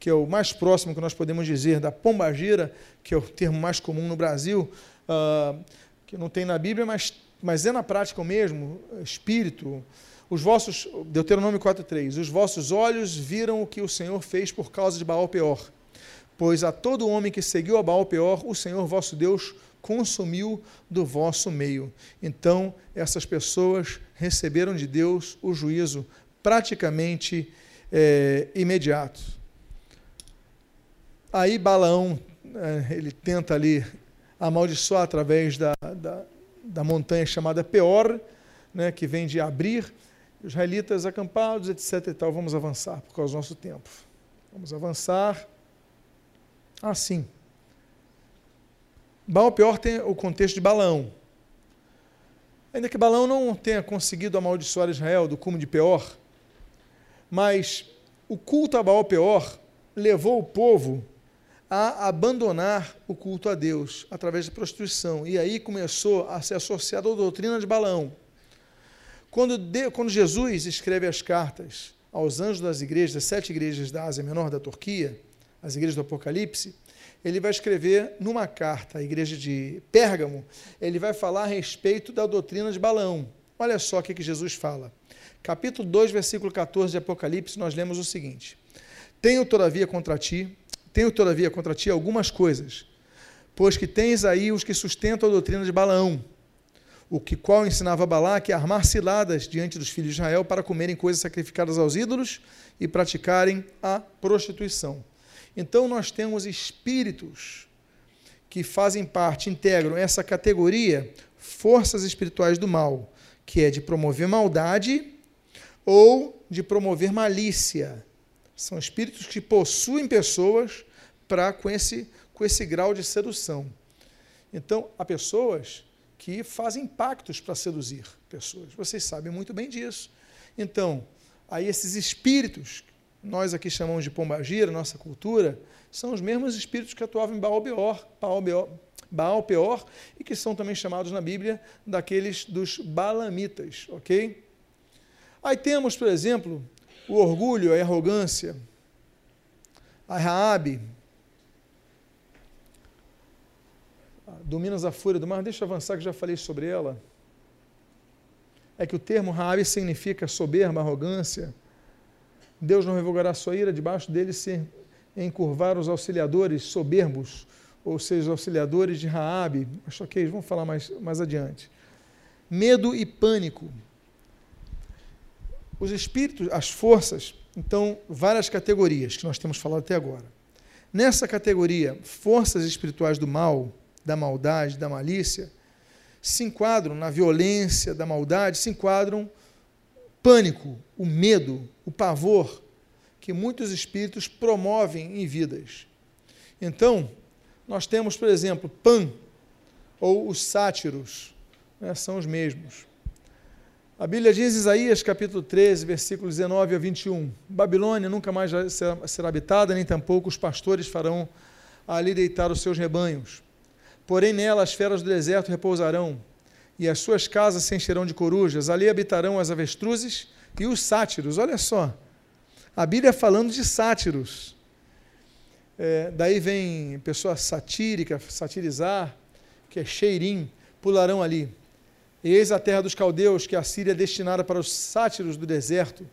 que é o mais próximo que nós podemos dizer da pombagira, que é o termo mais comum no Brasil, uh, que não tem na Bíblia, mas, mas é na prática o mesmo, espírito. Os vossos, Deuteronômio 4,3, os vossos olhos viram o que o Senhor fez por causa de Baal Peor. Pois a todo homem que seguiu a Baal Peor, o Senhor vosso Deus consumiu do vosso meio. Então, essas pessoas receberam de Deus o juízo praticamente é, imediato. Aí Balaão, é, ele tenta ali amaldiçoar através da, da, da montanha chamada Peor, né, que vem de abrir, israelitas acampados, etc. E tal. Vamos avançar por causa do nosso tempo. Vamos avançar. Assim. Baal Peor tem o contexto de Balão. Ainda que Balão não tenha conseguido amaldiçoar Israel do cume de Peor, mas o culto a Baal Peor levou o povo a abandonar o culto a Deus através da prostituição. E aí começou a ser associado à doutrina de Balão. Quando, de, quando Jesus escreve as cartas aos anjos das igrejas, das sete igrejas da Ásia Menor da Turquia, as igrejas do Apocalipse, ele vai escrever numa carta à igreja de Pérgamo, ele vai falar a respeito da doutrina de Balão. Olha só o que, que Jesus fala. Capítulo 2, versículo 14 de Apocalipse, nós lemos o seguinte: Tenho todavia contra ti, tenho todavia contra ti algumas coisas, pois que tens aí os que sustentam a doutrina de Balaão, o que qual ensinava Balaque a armar ciladas diante dos filhos de Israel para comerem coisas sacrificadas aos ídolos e praticarem a prostituição. Então nós temos espíritos que fazem parte, integram essa categoria, forças espirituais do mal, que é de promover maldade ou de promover malícia. São espíritos que possuem pessoas para com esse, com esse grau de sedução. Então, há pessoas que fazem pactos para seduzir pessoas. Vocês sabem muito bem disso. Então, aí esses espíritos, nós aqui chamamos de pombagira, nossa cultura, são os mesmos espíritos que atuavam em Baal Beor, Baal, Beor, Baal Peor, e que são também chamados na Bíblia daqueles dos balamitas, ok? Aí temos, por exemplo, o orgulho, a arrogância, a Raabe, dominas a fúria do mar. Deixa eu avançar que já falei sobre ela. É que o termo Raabe significa soberba, arrogância. Deus não revogará sua ira, debaixo dele se encurvar os auxiliadores soberbos, ou seja, os auxiliadores de Raabe. Que vamos falar mais, mais adiante. Medo e pânico. Os espíritos, as forças, então, várias categorias que nós temos falado até agora. Nessa categoria, forças espirituais do mal, da maldade, da malícia, se enquadram na violência da maldade, se enquadram pânico, o medo, o pavor que muitos espíritos promovem em vidas. Então, nós temos, por exemplo, Pan, ou os sátiros, né, são os mesmos. A Bíblia diz Isaías capítulo 13, versículos 19 a 21, Babilônia nunca mais será habitada, nem tampouco os pastores farão ali deitar os seus rebanhos. Porém, nela as feras do deserto repousarão, e as suas casas se encherão de corujas. Ali habitarão as avestruzes e os sátiros. Olha só, a Bíblia falando de sátiros. É, daí vem pessoa satírica, satirizar, que é cheirim, pularão ali. Eis a terra dos caldeus, que a Síria é destinada para os sátiros do deserto,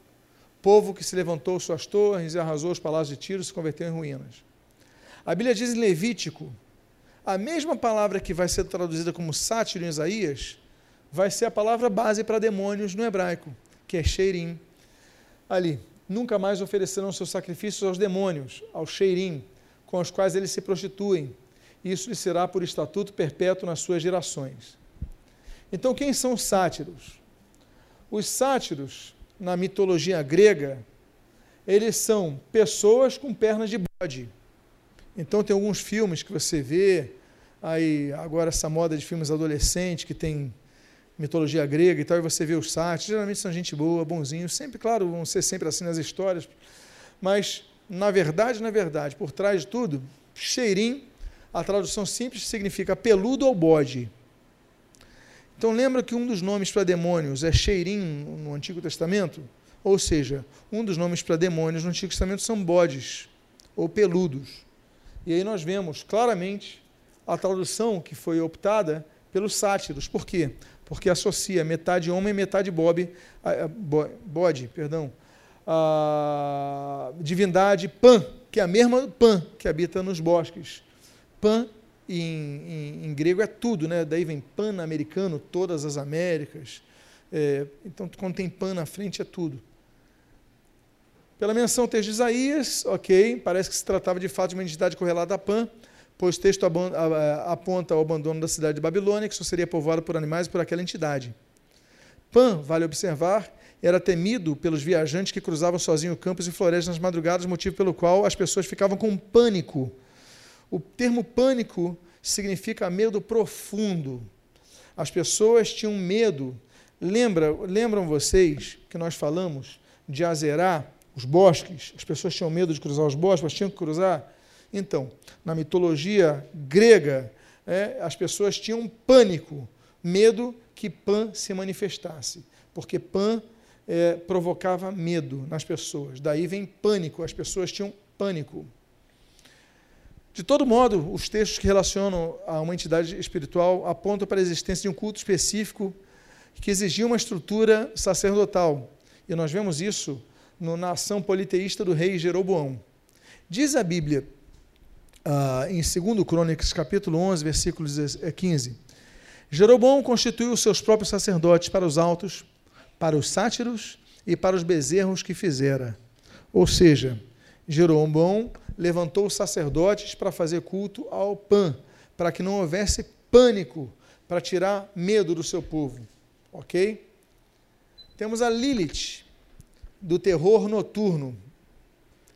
povo que se levantou suas torres e arrasou os palácios de Tiro, se converteu em ruínas. A Bíblia diz em Levítico a mesma palavra que vai ser traduzida como sátiro em Isaías, vai ser a palavra base para demônios no hebraico, que é Sheirim. Ali, nunca mais oferecerão seus sacrifícios aos demônios, ao Sheirim, com os quais eles se prostituem. Isso lhe será por estatuto perpétuo nas suas gerações. Então, quem são os sátiros? Os sátiros, na mitologia grega, eles são pessoas com pernas de bode. Então tem alguns filmes que você vê, aí agora essa moda de filmes adolescentes que tem mitologia grega e tal, e você vê os sites, geralmente são gente boa, bonzinhos, sempre, claro, vão ser sempre assim nas histórias, mas na verdade, na verdade, por trás de tudo, cheirim, a tradução simples significa peludo ou bode. Então lembra que um dos nomes para demônios é cheirim no Antigo Testamento? Ou seja, um dos nomes para demônios no Antigo Testamento são bodes ou peludos. E aí nós vemos claramente a tradução que foi optada pelos sátiros. Por quê? Porque associa metade homem e metade bob, bode, perdão, a divindade Pan, que é a mesma Pan que habita nos bosques. Pan em, em, em grego é tudo, né? daí vem pan-americano, todas as Américas. É, então, quando tem pan na frente, é tudo. Pela menção texto de Isaías, ok, parece que se tratava de fato de uma entidade correlata a Pan, pois o texto aponta ao abandono da cidade de Babilônia, que só seria povoada por animais por aquela entidade. Pan, vale observar, era temido pelos viajantes que cruzavam sozinhos campos e florestas nas madrugadas, motivo pelo qual as pessoas ficavam com pânico. O termo pânico significa medo profundo. As pessoas tinham medo. Lembra, lembram vocês que nós falamos de azerar os bosques? As pessoas tinham medo de cruzar os bosques, mas tinham que cruzar. Então, na mitologia grega, é, as pessoas tinham pânico, medo que Pan se manifestasse, porque Pan é, provocava medo nas pessoas. Daí vem pânico, as pessoas tinham pânico. De todo modo, os textos que relacionam a uma entidade espiritual apontam para a existência de um culto específico que exigia uma estrutura sacerdotal. E nós vemos isso no, na ação politeísta do rei Jeroboão. Diz a Bíblia, ah, em 2 Crônicas, capítulo 11, versículo 15, é, Jeroboão constituiu seus próprios sacerdotes para os altos, para os sátiros e para os bezerros que fizera. Ou seja, Jeroboão levantou os sacerdotes para fazer culto ao Pan, para que não houvesse pânico, para tirar medo do seu povo. Ok? Temos a Lilith, do terror noturno.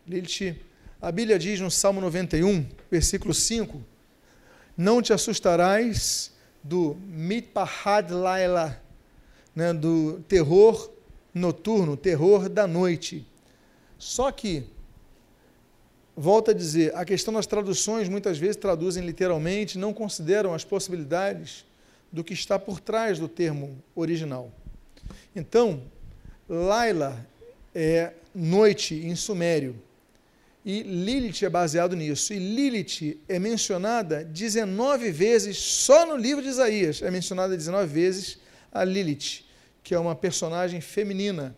Lilith, a Bíblia diz no Salmo 91, versículo 5: Não te assustarás do mitpahad laila, né, do terror noturno, terror da noite. Só que volta a dizer, a questão das traduções muitas vezes traduzem literalmente, não consideram as possibilidades do que está por trás do termo original. Então, Laila é noite em sumério. E Lilith é baseado nisso. E Lilith é mencionada 19 vezes, só no livro de Isaías é mencionada 19 vezes a Lilith, que é uma personagem feminina.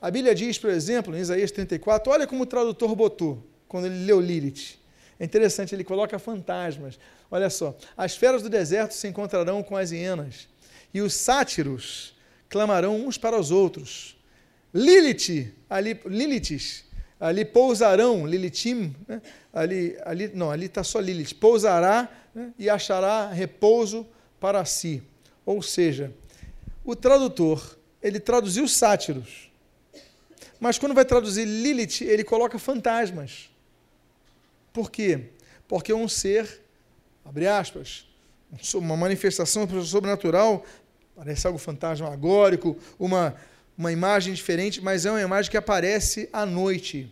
A Bíblia diz, por exemplo, em Isaías 34, olha como o tradutor botou quando ele leu Lilith. É interessante, ele coloca fantasmas. Olha só, as feras do deserto se encontrarão com as hienas, e os sátiros clamarão uns para os outros. Lilith, ali, Liliths, ali pousarão, Lilitim, né? ali, ali, não, ali está só Lilith, pousará né? e achará repouso para si. Ou seja, o tradutor, ele traduziu sátiros, mas quando vai traduzir Lilith, ele coloca fantasmas. Por quê? Porque um ser, abre aspas, uma manifestação sobrenatural, parece algo fantasmagórico, uma, uma imagem diferente, mas é uma imagem que aparece à noite.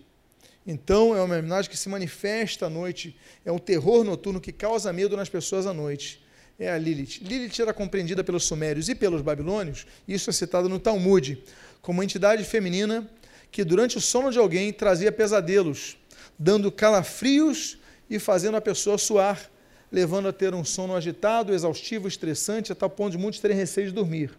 Então, é uma imagem que se manifesta à noite, é um terror noturno que causa medo nas pessoas à noite. É a Lilith. Lilith era compreendida pelos sumérios e pelos babilônios, isso é citado no Talmud, como uma entidade feminina que, durante o sono de alguém, trazia pesadelos, dando calafrios e fazendo a pessoa suar, levando a ter um sono agitado, exaustivo, estressante, a tal ponto de muitos terem receio de dormir.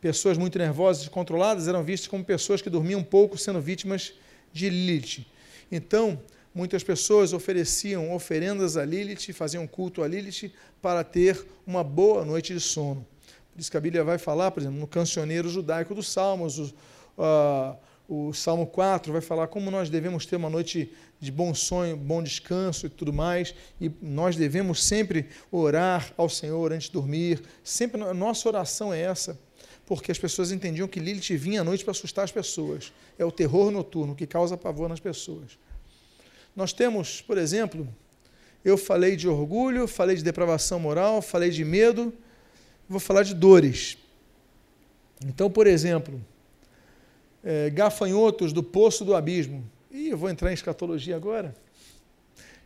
Pessoas muito nervosas e controladas eram vistas como pessoas que dormiam pouco, sendo vítimas de Lilith. Então, muitas pessoas ofereciam oferendas a Lilith, faziam culto a Lilith para ter uma boa noite de sono. Por isso que a Bíblia vai falar, por exemplo, no cancioneiro judaico dos Salmos, o, uh, o Salmo 4 vai falar como nós devemos ter uma noite de bom sonho, bom descanso e tudo mais, e nós devemos sempre orar ao Senhor antes de dormir, sempre a nossa oração é essa, porque as pessoas entendiam que Lilith vinha à noite para assustar as pessoas, é o terror noturno que causa pavor nas pessoas. Nós temos, por exemplo, eu falei de orgulho, falei de depravação moral, falei de medo, vou falar de dores. Então, por exemplo, é, gafanhotos do poço do abismo. Ih, eu vou entrar em escatologia agora?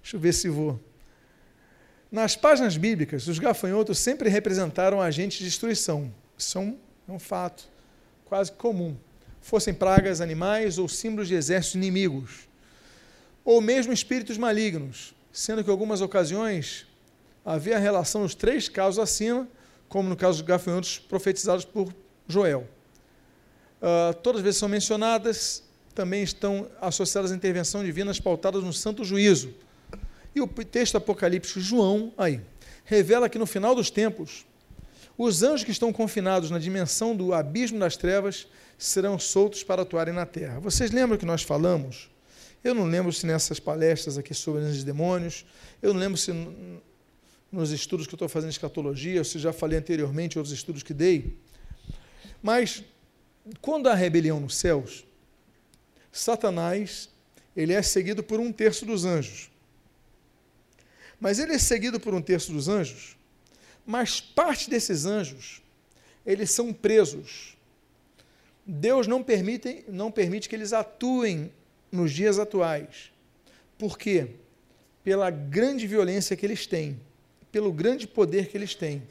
Deixa eu ver se vou. Nas páginas bíblicas, os gafanhotos sempre representaram agentes de destruição. Isso é um, é um fato quase comum. Fossem pragas animais ou símbolos de exércitos inimigos. Ou mesmo espíritos malignos, sendo que em algumas ocasiões havia relação nos três casos acima, como no caso dos gafanhotos profetizados por Joel. Uh, todas as vezes são mencionadas, também estão associadas à intervenção divina pautadas no santo juízo. E o texto apocalíptico João, aí, revela que no final dos tempos, os anjos que estão confinados na dimensão do abismo das trevas serão soltos para atuarem na terra. Vocês lembram que nós falamos? Eu não lembro se nessas palestras aqui sobre e demônios, eu não lembro se nos estudos que eu estou fazendo de escatologia, se já falei anteriormente outros estudos que dei, mas quando há rebelião nos céus, Satanás ele é seguido por um terço dos anjos. Mas ele é seguido por um terço dos anjos, mas parte desses anjos, eles são presos. Deus não permite, não permite que eles atuem nos dias atuais. Por quê? Pela grande violência que eles têm, pelo grande poder que eles têm.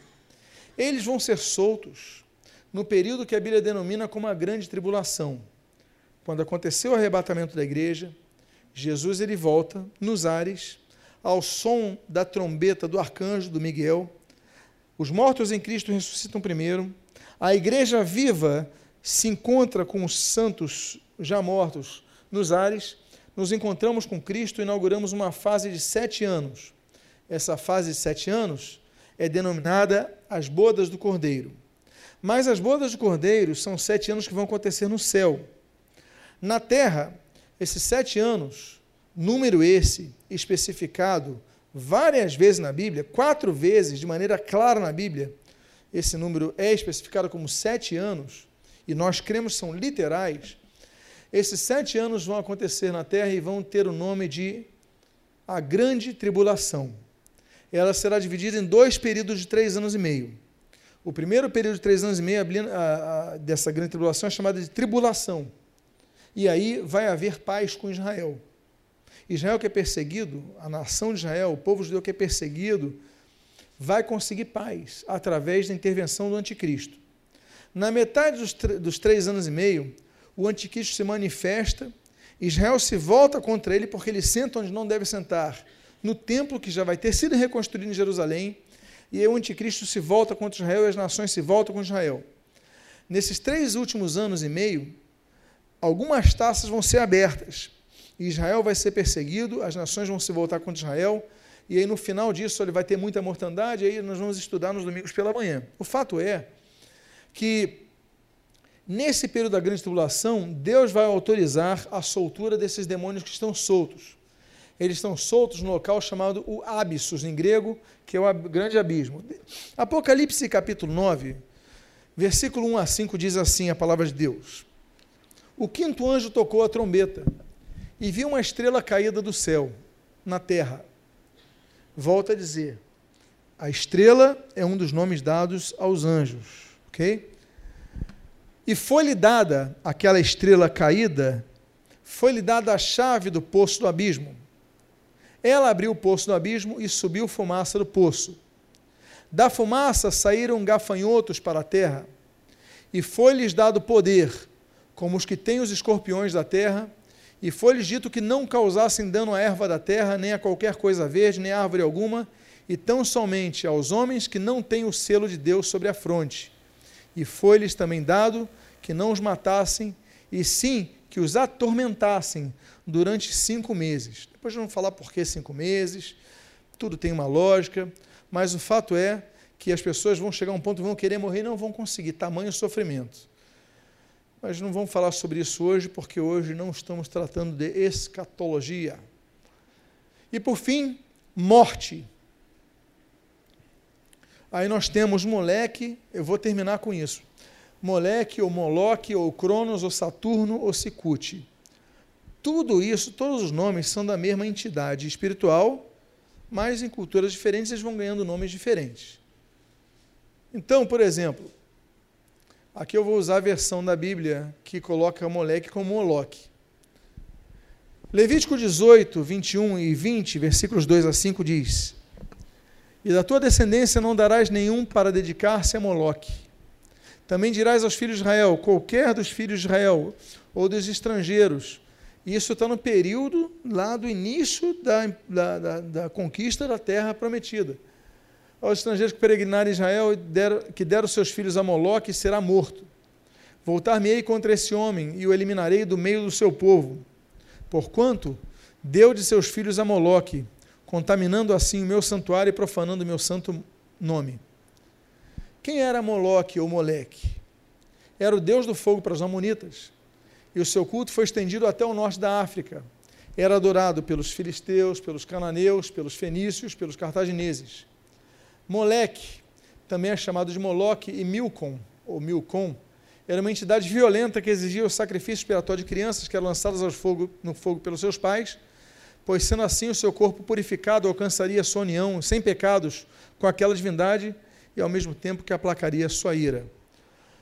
Eles vão ser soltos no período que a Bíblia denomina como a grande tribulação. Quando aconteceu o arrebatamento da igreja, Jesus ele volta nos ares, ao som da trombeta do arcanjo do Miguel. Os mortos em Cristo ressuscitam primeiro. A igreja viva se encontra com os santos já mortos nos ares. Nos encontramos com Cristo e inauguramos uma fase de sete anos. Essa fase de sete anos é denominada as bodas do Cordeiro. Mas as bodas do Cordeiro são sete anos que vão acontecer no céu. Na terra, esses sete anos, número esse especificado várias vezes na Bíblia, quatro vezes de maneira clara na Bíblia, esse número é especificado como sete anos, e nós cremos são literais. Esses sete anos vão acontecer na terra e vão ter o nome de a grande tribulação. Ela será dividida em dois períodos de três anos e meio. O primeiro período de três anos e meio a, a, dessa grande tribulação é chamada de tribulação. E aí vai haver paz com Israel. Israel que é perseguido, a nação de Israel, o povo judeu que é perseguido, vai conseguir paz através da intervenção do anticristo. Na metade dos, dos três anos e meio, o anticristo se manifesta, Israel se volta contra ele porque ele senta onde não deve sentar, no templo que já vai ter sido reconstruído em Jerusalém, e o anticristo se volta contra Israel e as nações se voltam contra Israel. Nesses três últimos anos e meio, algumas taças vão ser abertas. Israel vai ser perseguido, as nações vão se voltar contra Israel, e aí no final disso ele vai ter muita mortandade, aí nós vamos estudar nos domingos pela manhã. O fato é que nesse período da grande tribulação, Deus vai autorizar a soltura desses demônios que estão soltos. Eles estão soltos no local chamado o Abyssos, em grego, que é o grande abismo. Apocalipse capítulo 9, versículo 1 a 5 diz assim a palavra de Deus. O quinto anjo tocou a trombeta e viu uma estrela caída do céu, na terra. Volta a dizer, a estrela é um dos nomes dados aos anjos, ok? E foi-lhe dada aquela estrela caída, foi-lhe dada a chave do poço do abismo. Ela abriu o poço do abismo e subiu fumaça do poço. Da fumaça saíram gafanhotos para a terra, e foi-lhes dado poder como os que têm os escorpiões da terra, e foi-lhes dito que não causassem dano à erva da terra, nem a qualquer coisa verde, nem a árvore alguma, e tão somente aos homens que não têm o selo de Deus sobre a fronte. E foi-lhes também dado que não os matassem, e sim que os atormentassem durante cinco meses. Depois vamos falar por que cinco meses, tudo tem uma lógica, mas o fato é que as pessoas vão chegar a um ponto vão querer morrer e não vão conseguir, tamanho sofrimento. Mas não vamos falar sobre isso hoje, porque hoje não estamos tratando de escatologia. E por fim, morte. Aí nós temos moleque, eu vou terminar com isso. Moleque, ou Moloque, ou Cronos, ou Saturno, ou Sicute. Tudo isso, todos os nomes são da mesma entidade espiritual, mas em culturas diferentes eles vão ganhando nomes diferentes. Então, por exemplo, Aqui eu vou usar a versão da Bíblia que coloca Moleque como Moloque. Levítico 18, 21 e 20, versículos 2 a 5 diz: E da tua descendência não darás nenhum para dedicar-se a Moloque. Também dirás aos filhos de Israel: qualquer dos filhos de Israel ou dos estrangeiros. Isso está no período lá do início da, da, da, da conquista da terra prometida aos estrangeiros que peregrinarem em Israel, deram, que deram seus filhos a Moloque, será morto. Voltar-me-ei contra esse homem e o eliminarei do meio do seu povo. Porquanto deu de seus filhos a Moloque, contaminando assim o meu santuário e profanando o meu santo nome. Quem era Moloque ou Moleque? Era o deus do fogo para os amonitas. E o seu culto foi estendido até o norte da África. Era adorado pelos filisteus, pelos cananeus, pelos fenícios, pelos cartagineses. Moleque, também é chamado de Moloque, e Milcom, ou Milcom, era uma entidade violenta que exigia o sacrifício expiatório de crianças que eram lançadas ao fogo, no fogo pelos seus pais, pois sendo assim o seu corpo purificado alcançaria sua união sem pecados com aquela divindade e ao mesmo tempo que aplacaria sua ira.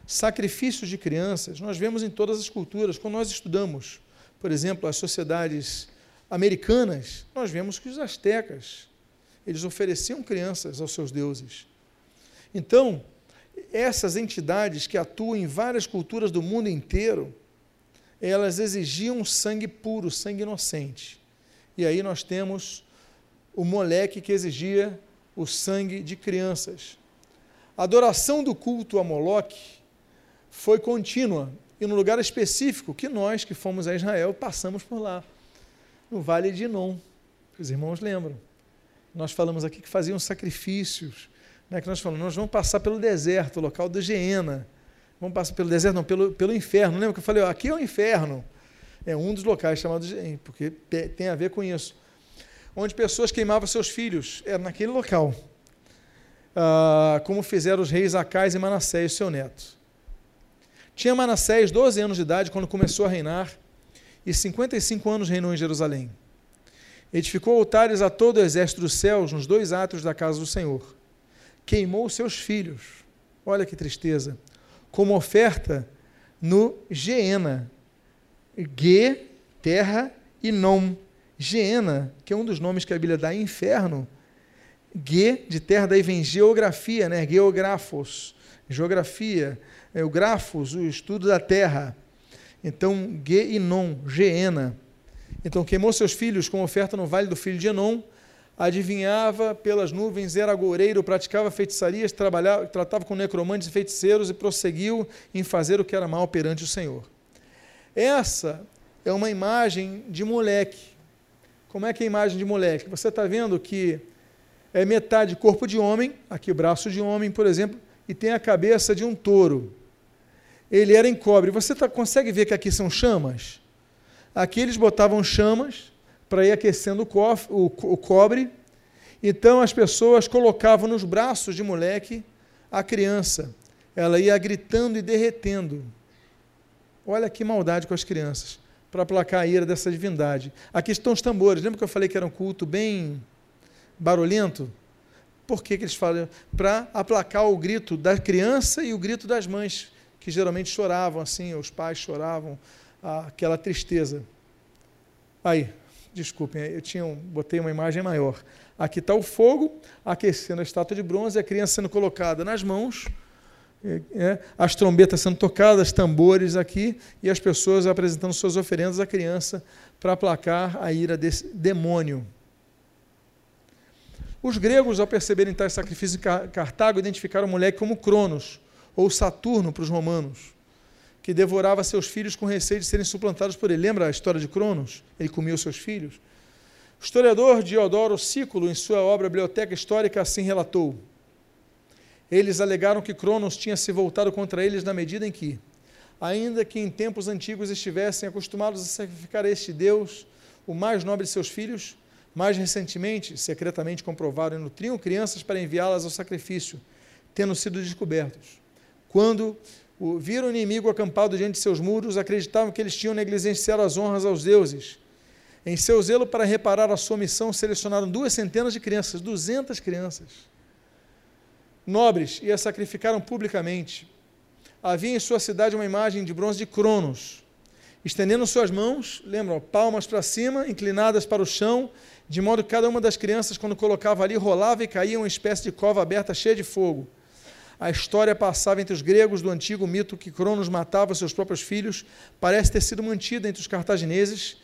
Sacrifícios de crianças nós vemos em todas as culturas. Quando nós estudamos, por exemplo, as sociedades americanas, nós vemos que os astecas, eles ofereciam crianças aos seus deuses. Então, essas entidades que atuam em várias culturas do mundo inteiro, elas exigiam sangue puro, sangue inocente. E aí nós temos o moleque que exigia o sangue de crianças. A adoração do culto a Moloque foi contínua e no lugar específico que nós que fomos a Israel passamos por lá, no Vale de Inon. Os irmãos lembram. Nós falamos aqui que faziam sacrifícios, né, que nós falamos, nós vamos passar pelo deserto, o local da Geena. Vamos passar pelo deserto, não, pelo, pelo inferno. Lembra que eu falei, ó, aqui é o inferno. É um dos locais chamados, porque tem a ver com isso. Onde pessoas queimavam seus filhos, era naquele local. Ah, como fizeram os reis Acais e Manassés, seu neto. Tinha Manassés 12 anos de idade quando começou a reinar, e 55 anos reinou em Jerusalém. Edificou altares a todo o exército dos céus nos dois atos da casa do Senhor. Queimou seus filhos, olha que tristeza, como oferta no Geena. Ge, terra, e Nom. Geena, que é um dos nomes que a Bíblia dá inferno. Ge, de terra, daí vem geografia, né? geografos, geografia é, o grafos, o estudo da terra. Então, Ge e Non, Geena. Então, queimou seus filhos com oferta no vale do filho de Enon, adivinhava pelas nuvens, era agoureiro, praticava feitiçarias, trabalhava, tratava com necromantes e feiticeiros e prosseguiu em fazer o que era mal perante o Senhor. Essa é uma imagem de moleque. Como é que é a imagem de moleque? Você está vendo que é metade corpo de homem, aqui braço de homem, por exemplo, e tem a cabeça de um touro ele era em cobre. Você tá, consegue ver que aqui são chamas? Aqui eles botavam chamas para ir aquecendo o, cof, o, o cobre. Então as pessoas colocavam nos braços de moleque a criança. Ela ia gritando e derretendo. Olha que maldade com as crianças, para aplacar a ira dessa divindade. Aqui estão os tambores. Lembra que eu falei que era um culto bem barulhento? Por que, que eles falam? Para aplacar o grito da criança e o grito das mães que geralmente choravam assim, os pais choravam, aquela tristeza. Aí, desculpem, eu tinha um, botei uma imagem maior. Aqui está o fogo aquecendo a estátua de bronze, a criança sendo colocada nas mãos, é, é, as trombetas sendo tocadas, tambores aqui, e as pessoas apresentando suas oferendas à criança para aplacar a ira desse demônio. Os gregos, ao perceberem tais sacrifícios em Cartago, identificaram o moleque como Cronos, ou Saturno para os romanos, que devorava seus filhos com receio de serem suplantados por ele. Lembra a história de Cronos? Ele comia os seus filhos. O historiador Diodoro Sículo, em sua obra Biblioteca Histórica, assim relatou: Eles alegaram que Cronos tinha se voltado contra eles na medida em que, ainda que em tempos antigos estivessem acostumados a sacrificar a este Deus, o mais nobre de seus filhos, mais recentemente, secretamente comprovaram e nutriam crianças para enviá-las ao sacrifício, tendo sido descobertos. Quando viram o inimigo acampado diante de seus muros, acreditavam que eles tinham negligenciado as honras aos deuses. Em seu zelo para reparar a sua missão, selecionaram duas centenas de crianças, duzentas crianças, nobres, e as sacrificaram publicamente. Havia em sua cidade uma imagem de bronze de Cronos, estendendo suas mãos, lembram, palmas para cima, inclinadas para o chão, de modo que cada uma das crianças, quando colocava ali, rolava e caía uma espécie de cova aberta cheia de fogo. A história passava entre os gregos do antigo mito que Cronos matava seus próprios filhos, parece ter sido mantida entre os cartagineses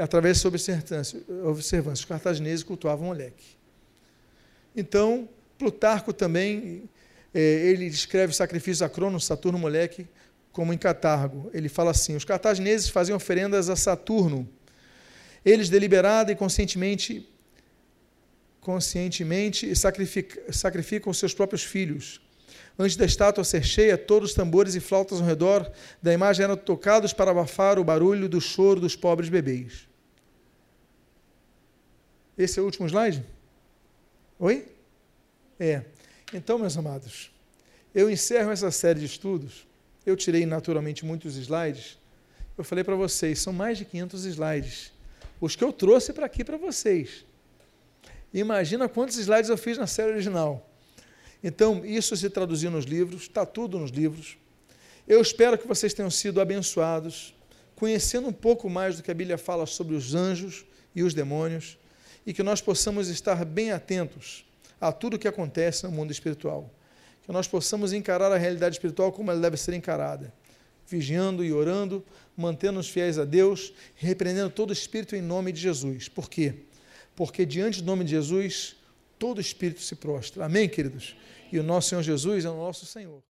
através dessa observância. Os cartagineses cultuavam Moleque. Então, Plutarco também, é, ele descreve sacrifícios a Cronos, Saturno, Moleque, como em Catargo. Ele fala assim: os cartagineses faziam oferendas a Saturno. Eles deliberada e conscientemente conscientemente sacrificam, sacrificam seus próprios filhos. Antes da estátua ser cheia, todos os tambores e flautas ao redor da imagem eram tocados para abafar o barulho do choro dos pobres bebês. Esse é o último slide? Oi? É. Então, meus amados, eu encerro essa série de estudos. Eu tirei naturalmente muitos slides. Eu falei para vocês, são mais de 500 slides os que eu trouxe para aqui para vocês. Imagina quantos slides eu fiz na série original. Então, isso se traduziu nos livros, está tudo nos livros. Eu espero que vocês tenham sido abençoados, conhecendo um pouco mais do que a Bíblia fala sobre os anjos e os demônios, e que nós possamos estar bem atentos a tudo o que acontece no mundo espiritual. Que nós possamos encarar a realidade espiritual como ela deve ser encarada, vigiando e orando, mantendo-nos fiéis a Deus, repreendendo todo espírito em nome de Jesus. Por quê? Porque diante do nome de Jesus, todo espírito se prostra. Amém, queridos? E o nosso Senhor Jesus é o nosso Senhor.